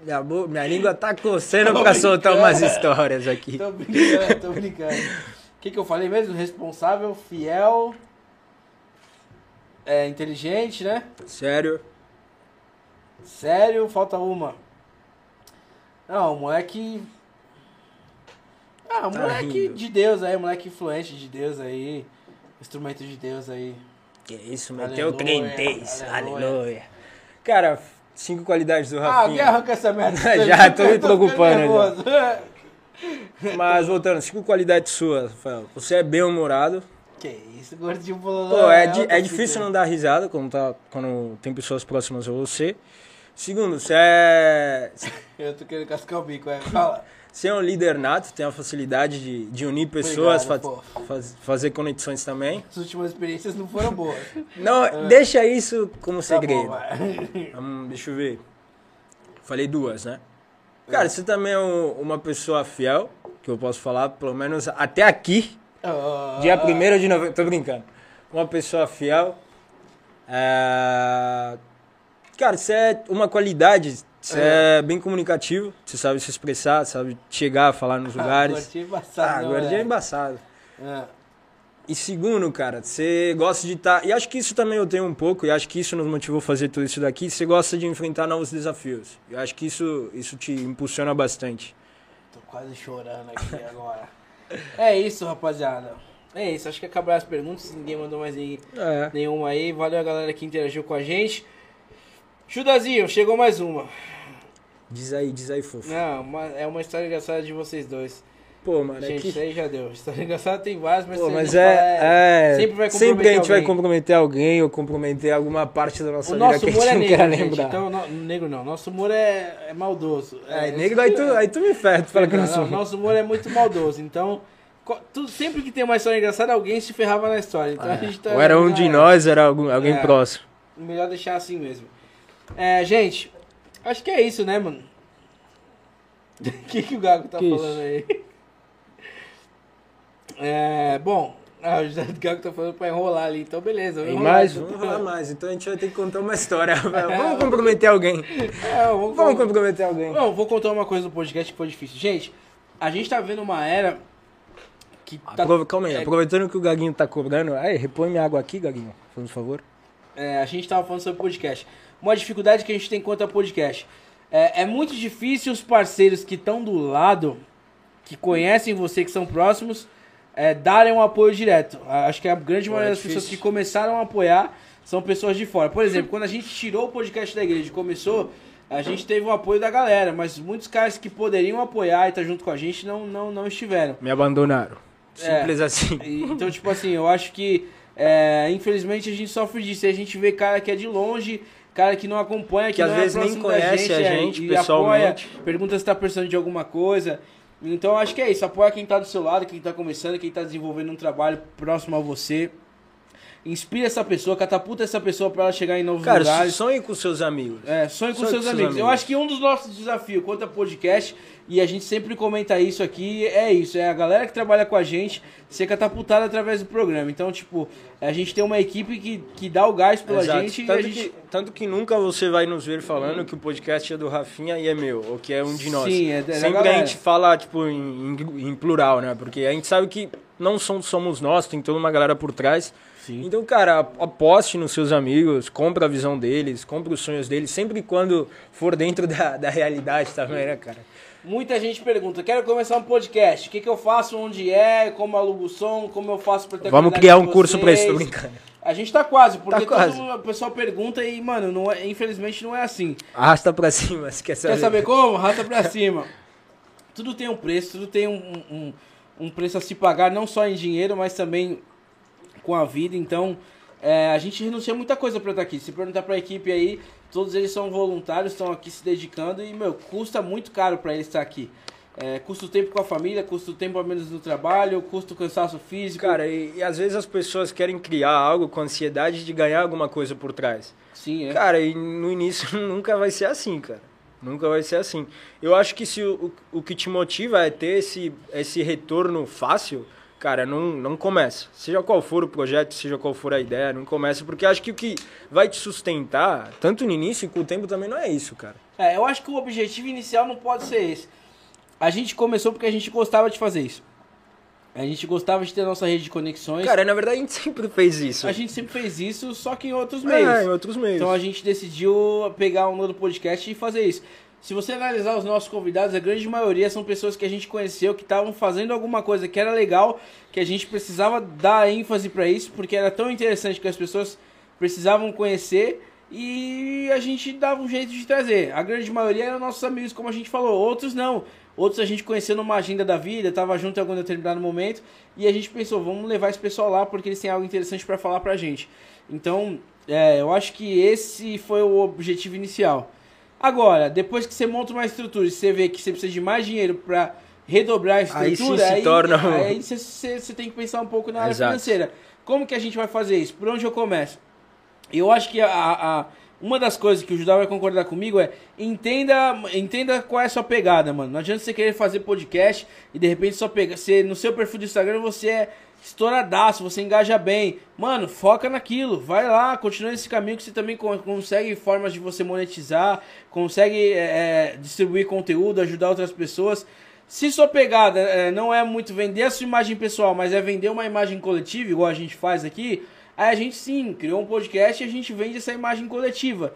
minha, minha língua tá coçando Tô pra soltar brincando. umas histórias aqui. Tô brincando, tô brincando. O que, que eu falei mesmo? Responsável, fiel, é, inteligente, né? Sério? Sério, falta uma. Não, o moleque. Ah, o Tá moleque rindo. de Deus aí, moleque influente de Deus aí. Instrumento de Deus aí. Que isso, meteu Aleluia, crentez. aleluia. Aleluia. Cara, cinco qualidades do Ah, alguém Rafinha. arranca essa merda. Já, tô me preocupando. Mas voltando, cinco qualidades suas, Rafael. Você é bem humorado. Que isso, gordinho bololô. Pô, é, di- alta é difícil não dar risada quando, tá, quando tem pessoas próximas a você. Segundo, você é, Eu tô querendo cascar o bico, é. Fala. você é um líder nato, tem a facilidade de, de unir pessoas, Obrigado, fa- faz- fazer conexões também. As últimas experiências não foram boas. Não, deixa isso como Tá segredo. bom, vai. Hum, deixa eu ver. Falei duas, né? Cara, você também é um- uma pessoa fiel, que eu posso falar, pelo menos até aqui, Ah, dia 1 de novembro. Tô brincando. Uma pessoa fiel. É... Cara, você é uma qualidade. Você é. bem comunicativo. Você sabe se expressar, sabe chegar, falar nos Ah, lugares. gordinho embaçado, Ah, gordinho é embaçado. Ah, E segundo, cara, você gosta de estar. E acho que isso também eu tenho um pouco, e acho que isso nos motivou a fazer tudo isso daqui. Você gosta de enfrentar novos desafios. Eu acho que isso, isso te impulsiona bastante. Tô quase chorando aqui agora. É isso, rapaziada. É isso, acho que acabaram as perguntas. Ninguém mandou mais ninguém- É. nenhuma aí. Valeu a galera que interagiu com a gente. Chudazinho, chegou mais uma. Diz aí, diz aí, fofo. Não, é uma história engraçada de vocês dois. Pô, mano, é Gente, que. isso aí já deu. História engraçada tem várias, mas, Pô, mas é, falar, é. Sempre vai Sempre a comprometer gente vai alguém. comprometer alguém ou comprometer alguma parte da nossa O vida nosso que a humor gente é não negro, quer gente. lembrar. Então, no, negro não. Nosso humor é, é maldoso. É, negro, aí tu, aí tu me ferra, tu fala que não Não, sou. nosso humor é muito maldoso. Então, tu- sempre que tem uma história engraçada, alguém se ferrava na história. Então a gente tá. Ou era um de é, nós, era algum, alguém É. próximo. Melhor deixar assim mesmo. É, gente, acho que é isso, né, mano? O que, que o Gago tá Que falando aí? É, bom, ah, o José do Gago tá falando pra enrolar ali, então beleza. Enrolar, mais? então. Vamos falar mais. Então a gente vai ter que contar uma história. Vamos comprometer alguém. É, vamos, Vamos comprometer alguém. Não, vou contar uma coisa do podcast que foi difícil. Gente, a gente tá vendo uma era que tá. Aprove- Calma aí, é, aproveitando que o Gaguinho tá cobrando. Aí, repõe minha água aqui, Gaguinho, por favor. é, a gente tava falando sobre podcast. Uma dificuldade que a gente tem quanto a podcast. É, é muito difícil os parceiros que estão do lado, que conhecem você, que são próximos, é, darem um apoio direto. Acho que a grande maioria é das pessoas que começaram a apoiar são pessoas de fora. Por exemplo, quando a gente tirou o podcast da igreja e começou, a gente teve o apoio da galera, mas muitos caras que poderiam apoiar e estar junto com a gente não, não, não estiveram. Me abandonaram. É. Simples assim. E- então, tipo assim, eu acho que é, infelizmente a gente sofre disso. E a gente vê cara que é de longe, cara que não acompanha, que, Que às não é vezes nem próximo da conhece a é, gente e pessoalmente. Apoia, pergunta se tá precisando de alguma coisa. Então acho que é isso. Apoia quem tá do seu lado, quem tá começando, quem tá desenvolvendo um trabalho próximo a você. Inspira essa pessoa, catapulta essa pessoa pra ela chegar em novos Cara, lugares. sonhe com seus amigos. É, sonhe com Sonhe seus com seus amigos. Eu amigos. acho que um dos nossos desafios quanto a podcast, e a gente sempre comenta isso aqui, é isso. É a galera que trabalha com a gente ser catapultada através do programa. Então, tipo, a gente tem uma equipe que, que dá o gás pela Exato. gente tanto, a gente... que, tanto que nunca você vai nos ver falando que o podcast é do Rafinha e é meu, ou que é um de nós. Sim, é da- Sempre a galera. gente fala, tipo, em, em- em plural, né? Porque a gente sabe que não som- somos nós, tem toda uma galera por trás. Sim. Então, cara, aposte nos seus amigos, compra a visão deles, compra os sonhos deles, sempre quando for dentro da, da realidade também, né, cara? Muita gente pergunta, quero começar um podcast, o que, que eu faço, onde é, como alugo o som, como eu faço pra ter Vamos criar um curso pra isso, tô brincando. A gente tá quase, porque Tá quase. o pessoal pergunta e, mano, não é- infelizmente não é assim. Arrasta pra cima, se quer saber. Quer saber como? Rata pra cima. Tudo tem um preço, tudo tem um, um, um preço a se pagar, não só em dinheiro, mas também com a vida. Então, é, a gente renuncia muita coisa pra estar aqui. Se perguntar pra equipe aí, Todos eles são voluntários, estão aqui se dedicando e, meu, custa muito caro para eles estar aqui. É, custa o tempo com a família, custa o tempo a menos no trabalho, custa o cansaço físico. Cara, e, e, às vezes as pessoas querem criar algo com ansiedade de ganhar alguma coisa por trás. Sim, é. Cara, e no início nunca vai ser assim, cara. Nunca vai ser assim. Eu acho que se o, o, o que te motiva é ter esse, esse retorno fácil, cara, não, não começa. Seja qual for o projeto, seja qual for a ideia, não começa, porque acho que o que vai te sustentar, tanto no início e com o tempo também não é isso, cara. É, eu acho que o objetivo inicial não pode ser esse. A gente começou porque a gente gostava de fazer isso. A gente gostava de ter a nossa rede de conexões. Cara, na verdade a gente sempre fez isso. A gente sempre fez isso, só que em outros meios. É, em outros meios. Então a gente decidiu pegar um novo podcast e fazer isso. Se você analisar os nossos convidados, a grande maioria são pessoas que a gente conheceu, que estavam fazendo alguma coisa que era legal, que a gente precisava dar ênfase para isso, porque era tão interessante que as pessoas precisavam conhecer e a gente dava um jeito de trazer. A grande maioria eram nossos amigos, como a gente falou, outros não. Outros a gente conheceu numa agenda da vida, tava junto em algum determinado momento e a gente pensou, vamos levar esse pessoal lá porque eles têm algo interessante para falar pra gente. Então, é, eu acho que esse foi o objetivo inicial. Agora, depois que você monta uma estrutura e você vê que você precisa de mais dinheiro para redobrar a estrutura, aí, aí, torna... aí você, você, você, tem que pensar um pouco na área Exato. financeira. Como que a gente vai fazer isso? Por onde eu começo? Eu acho que a, a, uma das coisas que o Judá vai concordar comigo é entenda, entenda qual é a sua pegada, mano. Não adianta você querer fazer podcast e de repente só pegar. Você, no seu perfil do Instagram você é estouradaço, você engaja bem. Mano, foca naquilo, vai lá, continua nesse caminho que você também consegue formas de você monetizar, consegue é, é, distribuir conteúdo, ajudar outras pessoas. Se sua pegada é, não é muito vender a sua imagem pessoal, mas é vender uma imagem coletiva, igual a gente faz aqui, aí a gente sim criou um podcast e a gente vende essa imagem coletiva.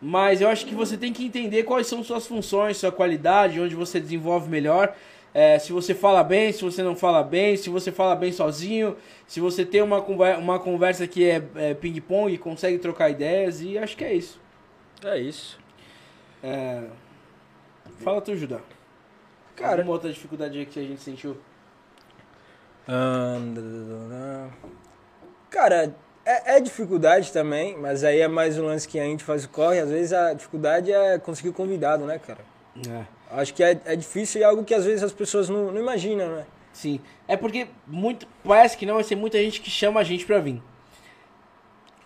Mas eu acho que você tem que entender quais são suas funções, sua qualidade, onde você desenvolve melhor. É, se você fala bem, se você não fala bem, se você fala bem sozinho, se você tem uma, conversa, uma conversa que é, é ping-pong e consegue trocar ideias, e acho que é isso. É isso. É... Fala tu, Judá. Cara, Alguma outra dificuldade que a gente sentiu? Cara, é, é, dificuldade também, mas aí é mais um lance que a gente faz o corre. Às vezes a dificuldade é conseguir o convidado, né, cara? É. Acho que é, é difícil e é algo que às vezes as pessoas não, não imaginam, né? Sim. É porque muito, parece que não vai ser muita gente que chama a gente pra vir.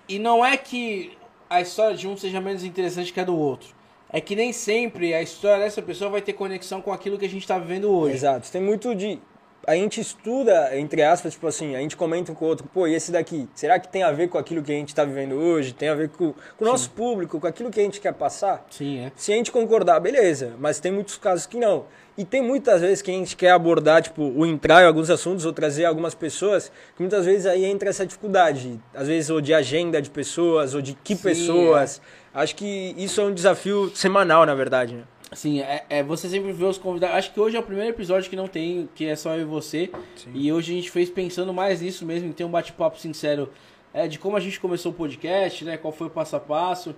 E não é que a história de um seja menos interessante que a do outro. É que nem sempre a história dessa pessoa vai ter conexão com aquilo que a gente tá vivendo hoje. Exato. Tem muito de a gente estuda, entre aspas, tipo assim, a gente comenta um com o outro, pô, e esse daqui, será que tem a ver com aquilo que a gente está vivendo hoje? Tem a ver com, com o nosso público, com aquilo que a gente quer passar? Sim, é. Se a gente concordar, beleza, mas tem muitos casos que não. E tem muitas vezes que a gente quer abordar, tipo, o entrar em alguns assuntos ou trazer algumas pessoas, que muitas vezes aí entra essa dificuldade, às vezes ou de agenda de pessoas, ou de que Sim, pessoas. É. Acho que isso é um desafio semanal, na verdade, né? Sim, é, é, você sempre vê os convidados. Acho que hoje é o primeiro episódio que não tem, que é só eu e você. Sim. E hoje a gente fez pensando mais nisso mesmo, em ter um bate-papo sincero é, de como a gente começou o podcast, né? Qual foi o passo a passo.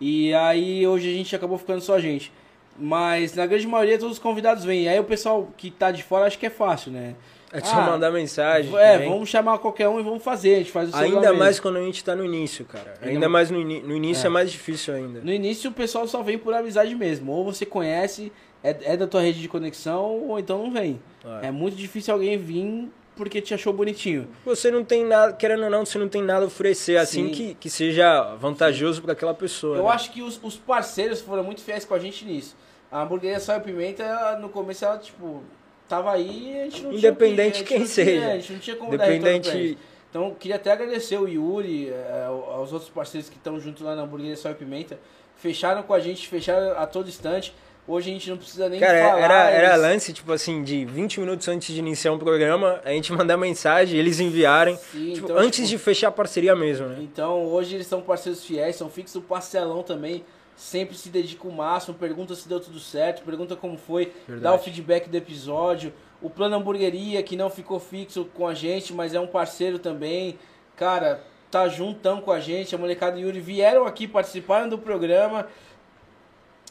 E aí hoje a gente acabou ficando só a gente. Mas na grande maioria todos os convidados vêm. E aí o pessoal que tá de fora acho que é fácil, né? É só ah, mandar mensagem. É, vamos chamar qualquer um e vamos fazer. A gente faz o Ainda mais quando a gente tá no início, cara. Ainda, ainda mais no, no início é. é. mais difícil ainda. No início o pessoal só vem por amizade mesmo. Ou você conhece, é, é da tua rede de conexão, ou então não vem. É. é muito difícil alguém vir porque te achou bonitinho. Você não tem nada, querendo ou não, você não tem nada a oferecer assim que, que seja vantajoso para aquela pessoa. Eu né? acho que os, os parceiros foram muito fiéis com a gente nisso. A hamburgueria Sal e Pimenta, no começo, ela, tipo, tava aí e a gente não Independente tinha, quem seja. Tinha, a gente não tinha como Independente... Então, queria até agradecer o Yuri, é, aos outros parceiros que estão junto lá na Hamburgueria Sal e Pimenta. Fecharam com a gente, fecharam a todo instante. Hoje a gente não precisa nem Cara, falar. Era, era eles... lance, tipo assim, de 20 minutos antes de iniciar um programa, a gente mandar mensagem, eles enviarem. Sim, tipo, então, antes tipo... de fechar a parceria mesmo, né? Então, hoje eles são parceiros fiéis, são fixos, o parcelão também sempre se dedica o máximo, pergunta se deu tudo certo, pergunta como foi, Verdade. dá o feedback do episódio. O plano hamburgueria, que não ficou fixo com a gente, mas é um parceiro também. Cara, tá juntão com a gente. A molecada e Yuri vieram aqui, participaram do programa.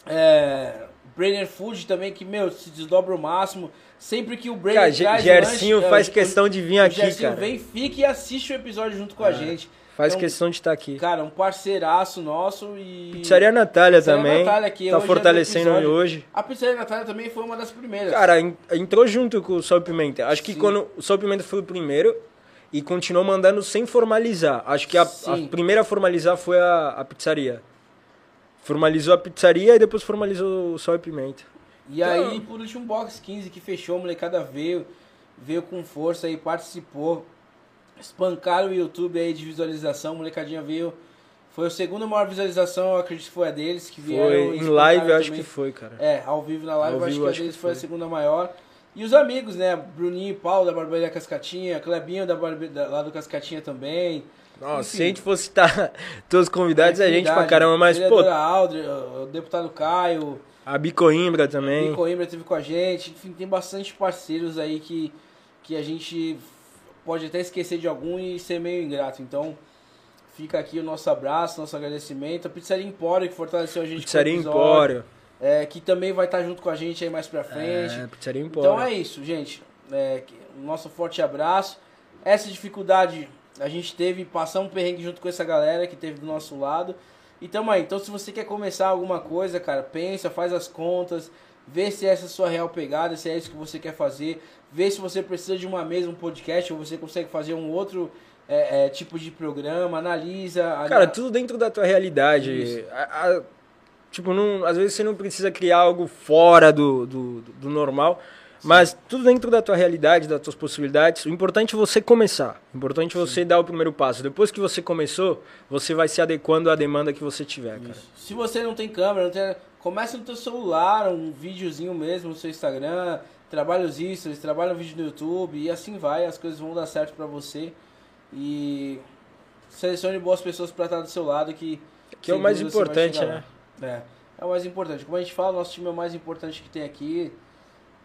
É, Brainer Food também, que, meu, se desdobra o máximo. Sempre que o Brainer cara, traz Gersinho lanche, faz é, questão de vir aqui, Gersinho cara. vem, fica e assiste o episódio junto com é. a gente. Faz Então, questão de estar aqui. Cara, um parceiraço nosso e. Pizzaria Natália Pizzaria também. Natália, que tá hoje é do fortalecendo episódio. hoje. A Pizzaria Natália também foi uma das primeiras. Cara, en- entrou junto com o Sol e Pimenta. Acho que Sim. quando o Sol e Pimenta foi o primeiro e continuou mandando sem formalizar. Acho que a, a primeira a formalizar foi a, a pizzaria. Formalizou a pizzaria e depois formalizou o Sol e Pimenta. E aí, por último, Box 15 que fechou, a molecada veio, veio com força aí, participou. Espancaram o YouTube aí de visualização, a molecadinha veio. Foi a segunda maior visualização, eu acredito que foi a deles, que vieram. Foi em live, eu acho que foi, cara. É, ao vivo na live, Ao eu acho vivo, que a acho deles que foi a foi. segunda maior. E os amigos, né? Bruninho e Paulo da Barbearia Cascatinha, Clebinho da Barbe... da- lá do Cascatinha também. Nossa, Enfim. se a gente fosse citar todos os convidados, é gente pra caramba, mas, pô, Aldre, o deputado Caio, a Bicoimbra também. o Coimbra teve com a gente. Enfim, tem bastante parceiros aí que, que a gente pode até esquecer de algum e ser meio ingrato. Então, fica aqui o nosso abraço, nosso agradecimento. A Pizzaria Empório, que fortaleceu a gente Pizzaria com o episódio, Empório. É, que também vai estar junto com a gente aí mais pra frente. É, Pizzaria Empório. Então é isso, gente. É, nosso forte abraço. Essa dificuldade a gente teve, passar um perrengue junto com essa galera que teve do nosso lado. E tamo aí. Então se você quer começar alguma coisa, cara, pensa, faz as contas, vê se essa é a sua real pegada, se é isso que você quer fazer, vê se você precisa de uma mesa, um podcast, ou você consegue fazer um outro é, é, tipo de programa, analisa. Cara, tudo dentro da tua realidade. Isso. A- a- tipo, não, às vezes você não precisa criar algo fora do, do, do normal, mas tudo dentro da tua realidade, das tuas possibilidades. O importante é você começar. O importante é você dar o primeiro passo. Depois que você começou, você vai se adequando à demanda que você tiver, cara. Se você não tem câmera, não tem... comece no teu celular, um videozinho mesmo no seu Instagram, trabalha os stories, trabalha um vídeo no YouTube e assim vai, as coisas vão dar certo pra você. E selecione boas pessoas pra estar do seu lado que Que é o mais importante, né? É, é o mais importante. Como a gente fala, nosso time é o mais importante que tem aqui.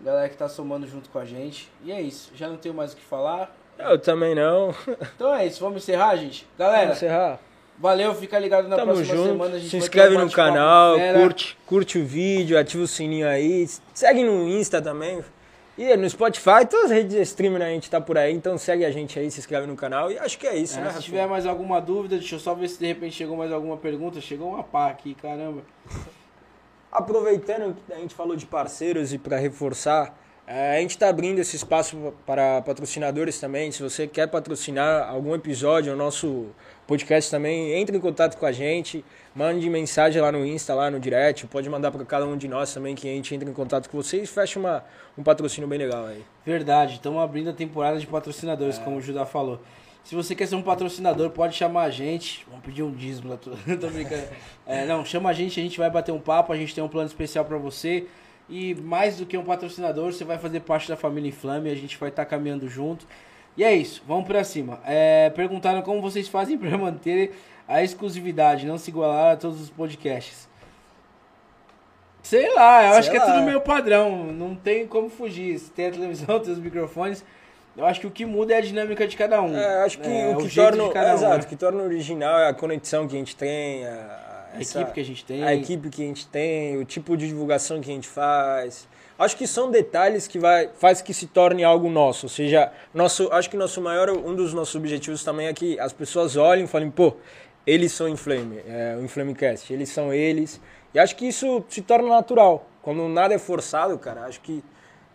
Galera que tá somando junto com a gente. E é isso. Já não tenho mais o que falar. Eu também não. Então é isso. Vamos encerrar, gente? Galera, Vamos encerrar. valeu. Fica ligado na Tamo próxima junto. semana. Se inscreve no canal, curte, curte o vídeo, ativa o sininho aí. Segue no Insta também. E no Spotify, todas as redes de streaming a gente tá por aí, então segue a gente aí, se inscreve no canal. E acho que é isso, É, né? se tiver mais alguma dúvida, deixa eu só ver se de repente chegou mais alguma pergunta. Chegou uma pá aqui, caramba. Aproveitando que a gente falou de parceiros e para reforçar, eh, a gente está abrindo esse espaço para patrocinadores também. Se você quer patrocinar algum episódio, o nosso podcast também, entre em contato com a gente, mande mensagem lá no Insta, lá no direct, pode mandar para cada um de nós também que a gente entre em contato com vocês e fecha uma, um patrocínio bem legal aí. Verdade, estamos abrindo a temporada de patrocinadores, como o Judá falou. Se você quer ser um patrocinador, pode chamar a gente. Vamos pedir um dízimo lá. Tô, tô brincando. É, não, chama a gente, a gente vai bater um papo, a gente tem um plano especial para você. E mais do que um patrocinador, você vai fazer parte da família Inflame, a gente vai estar caminhando junto. E é isso, vamos pra cima. É, perguntaram como vocês fazem para manter a exclusividade, não se igualar a todos os podcasts. Sei lá, eu Sei acho que é lá. tudo meio padrão, não tem como fugir. Se tem a televisão, tem os microfones. Eu acho que o que muda é a dinâmica de cada um. É, acho que É, o que jeito torna, é, um, exato, né? o que torna original é a conexão que a gente tem, a, A essa- equipe que a gente tem. a equipe que a gente tem, o tipo de divulgação que a gente faz. Acho que são detalhes que vai, faz que se torne algo nosso. Ou seja, nosso, acho que nosso maior, um dos nossos objetivos também é que as pessoas olhem e falem, pô, eles são Inflame, é, o Inflamecast, eles são eles. E acho que isso se torna natural. Quando nada é forçado, cara, acho que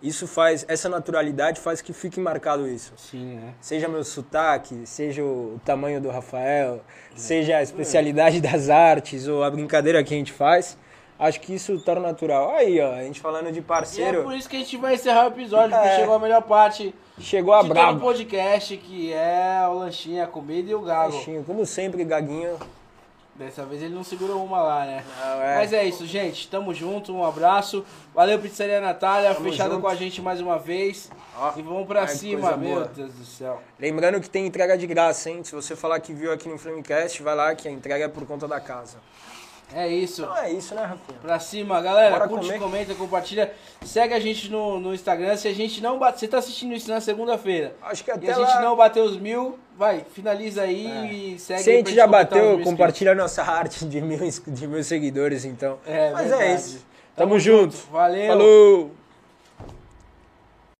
isso faz, essa naturalidade faz que fique marcado isso. Sim, né? Seja meu sotaque, seja o tamanho do Rafael, seja a especialidade das artes ou a brincadeira que a gente faz, acho que isso torna natural. Aí, ó, a gente falando de E é parceiro, por isso que a gente vai encerrar o episódio, porque É. chegou a melhor parte chegou a de todo o braba. podcast, que é o lanchinho, a comida e o gago. Baixinho, Como sempre, Gaguinho. Dessa vez ele não segurou uma lá, né? Não, é. Mas é isso, gente. Tamo junto, um abraço. Valeu, Pizzaria Natália, Tamo fechada junto. com a gente mais uma vez. Ó, e vamos pra cima, meu boa. Deus do céu. Lembrando que tem entrega de graça, hein? Se você falar que viu aqui no Flamecast, vai lá que a entrega é por conta da casa. É isso. Então é isso, né, Rafinha? Pra cima, galera. Bora curte, comer. comenta, compartilha. Segue a gente no, no Instagram. Se a gente não bate. Você tá assistindo isso na segunda-feira. Acho que E até a gente lá... não bateu os mil, vai, finaliza aí É. e segue Se a gente já bateu, compartilha a nossa arte de mil, de mil seguidores, então. É, Mas verdade. é isso. Tamo, junto. Valeu. Falou!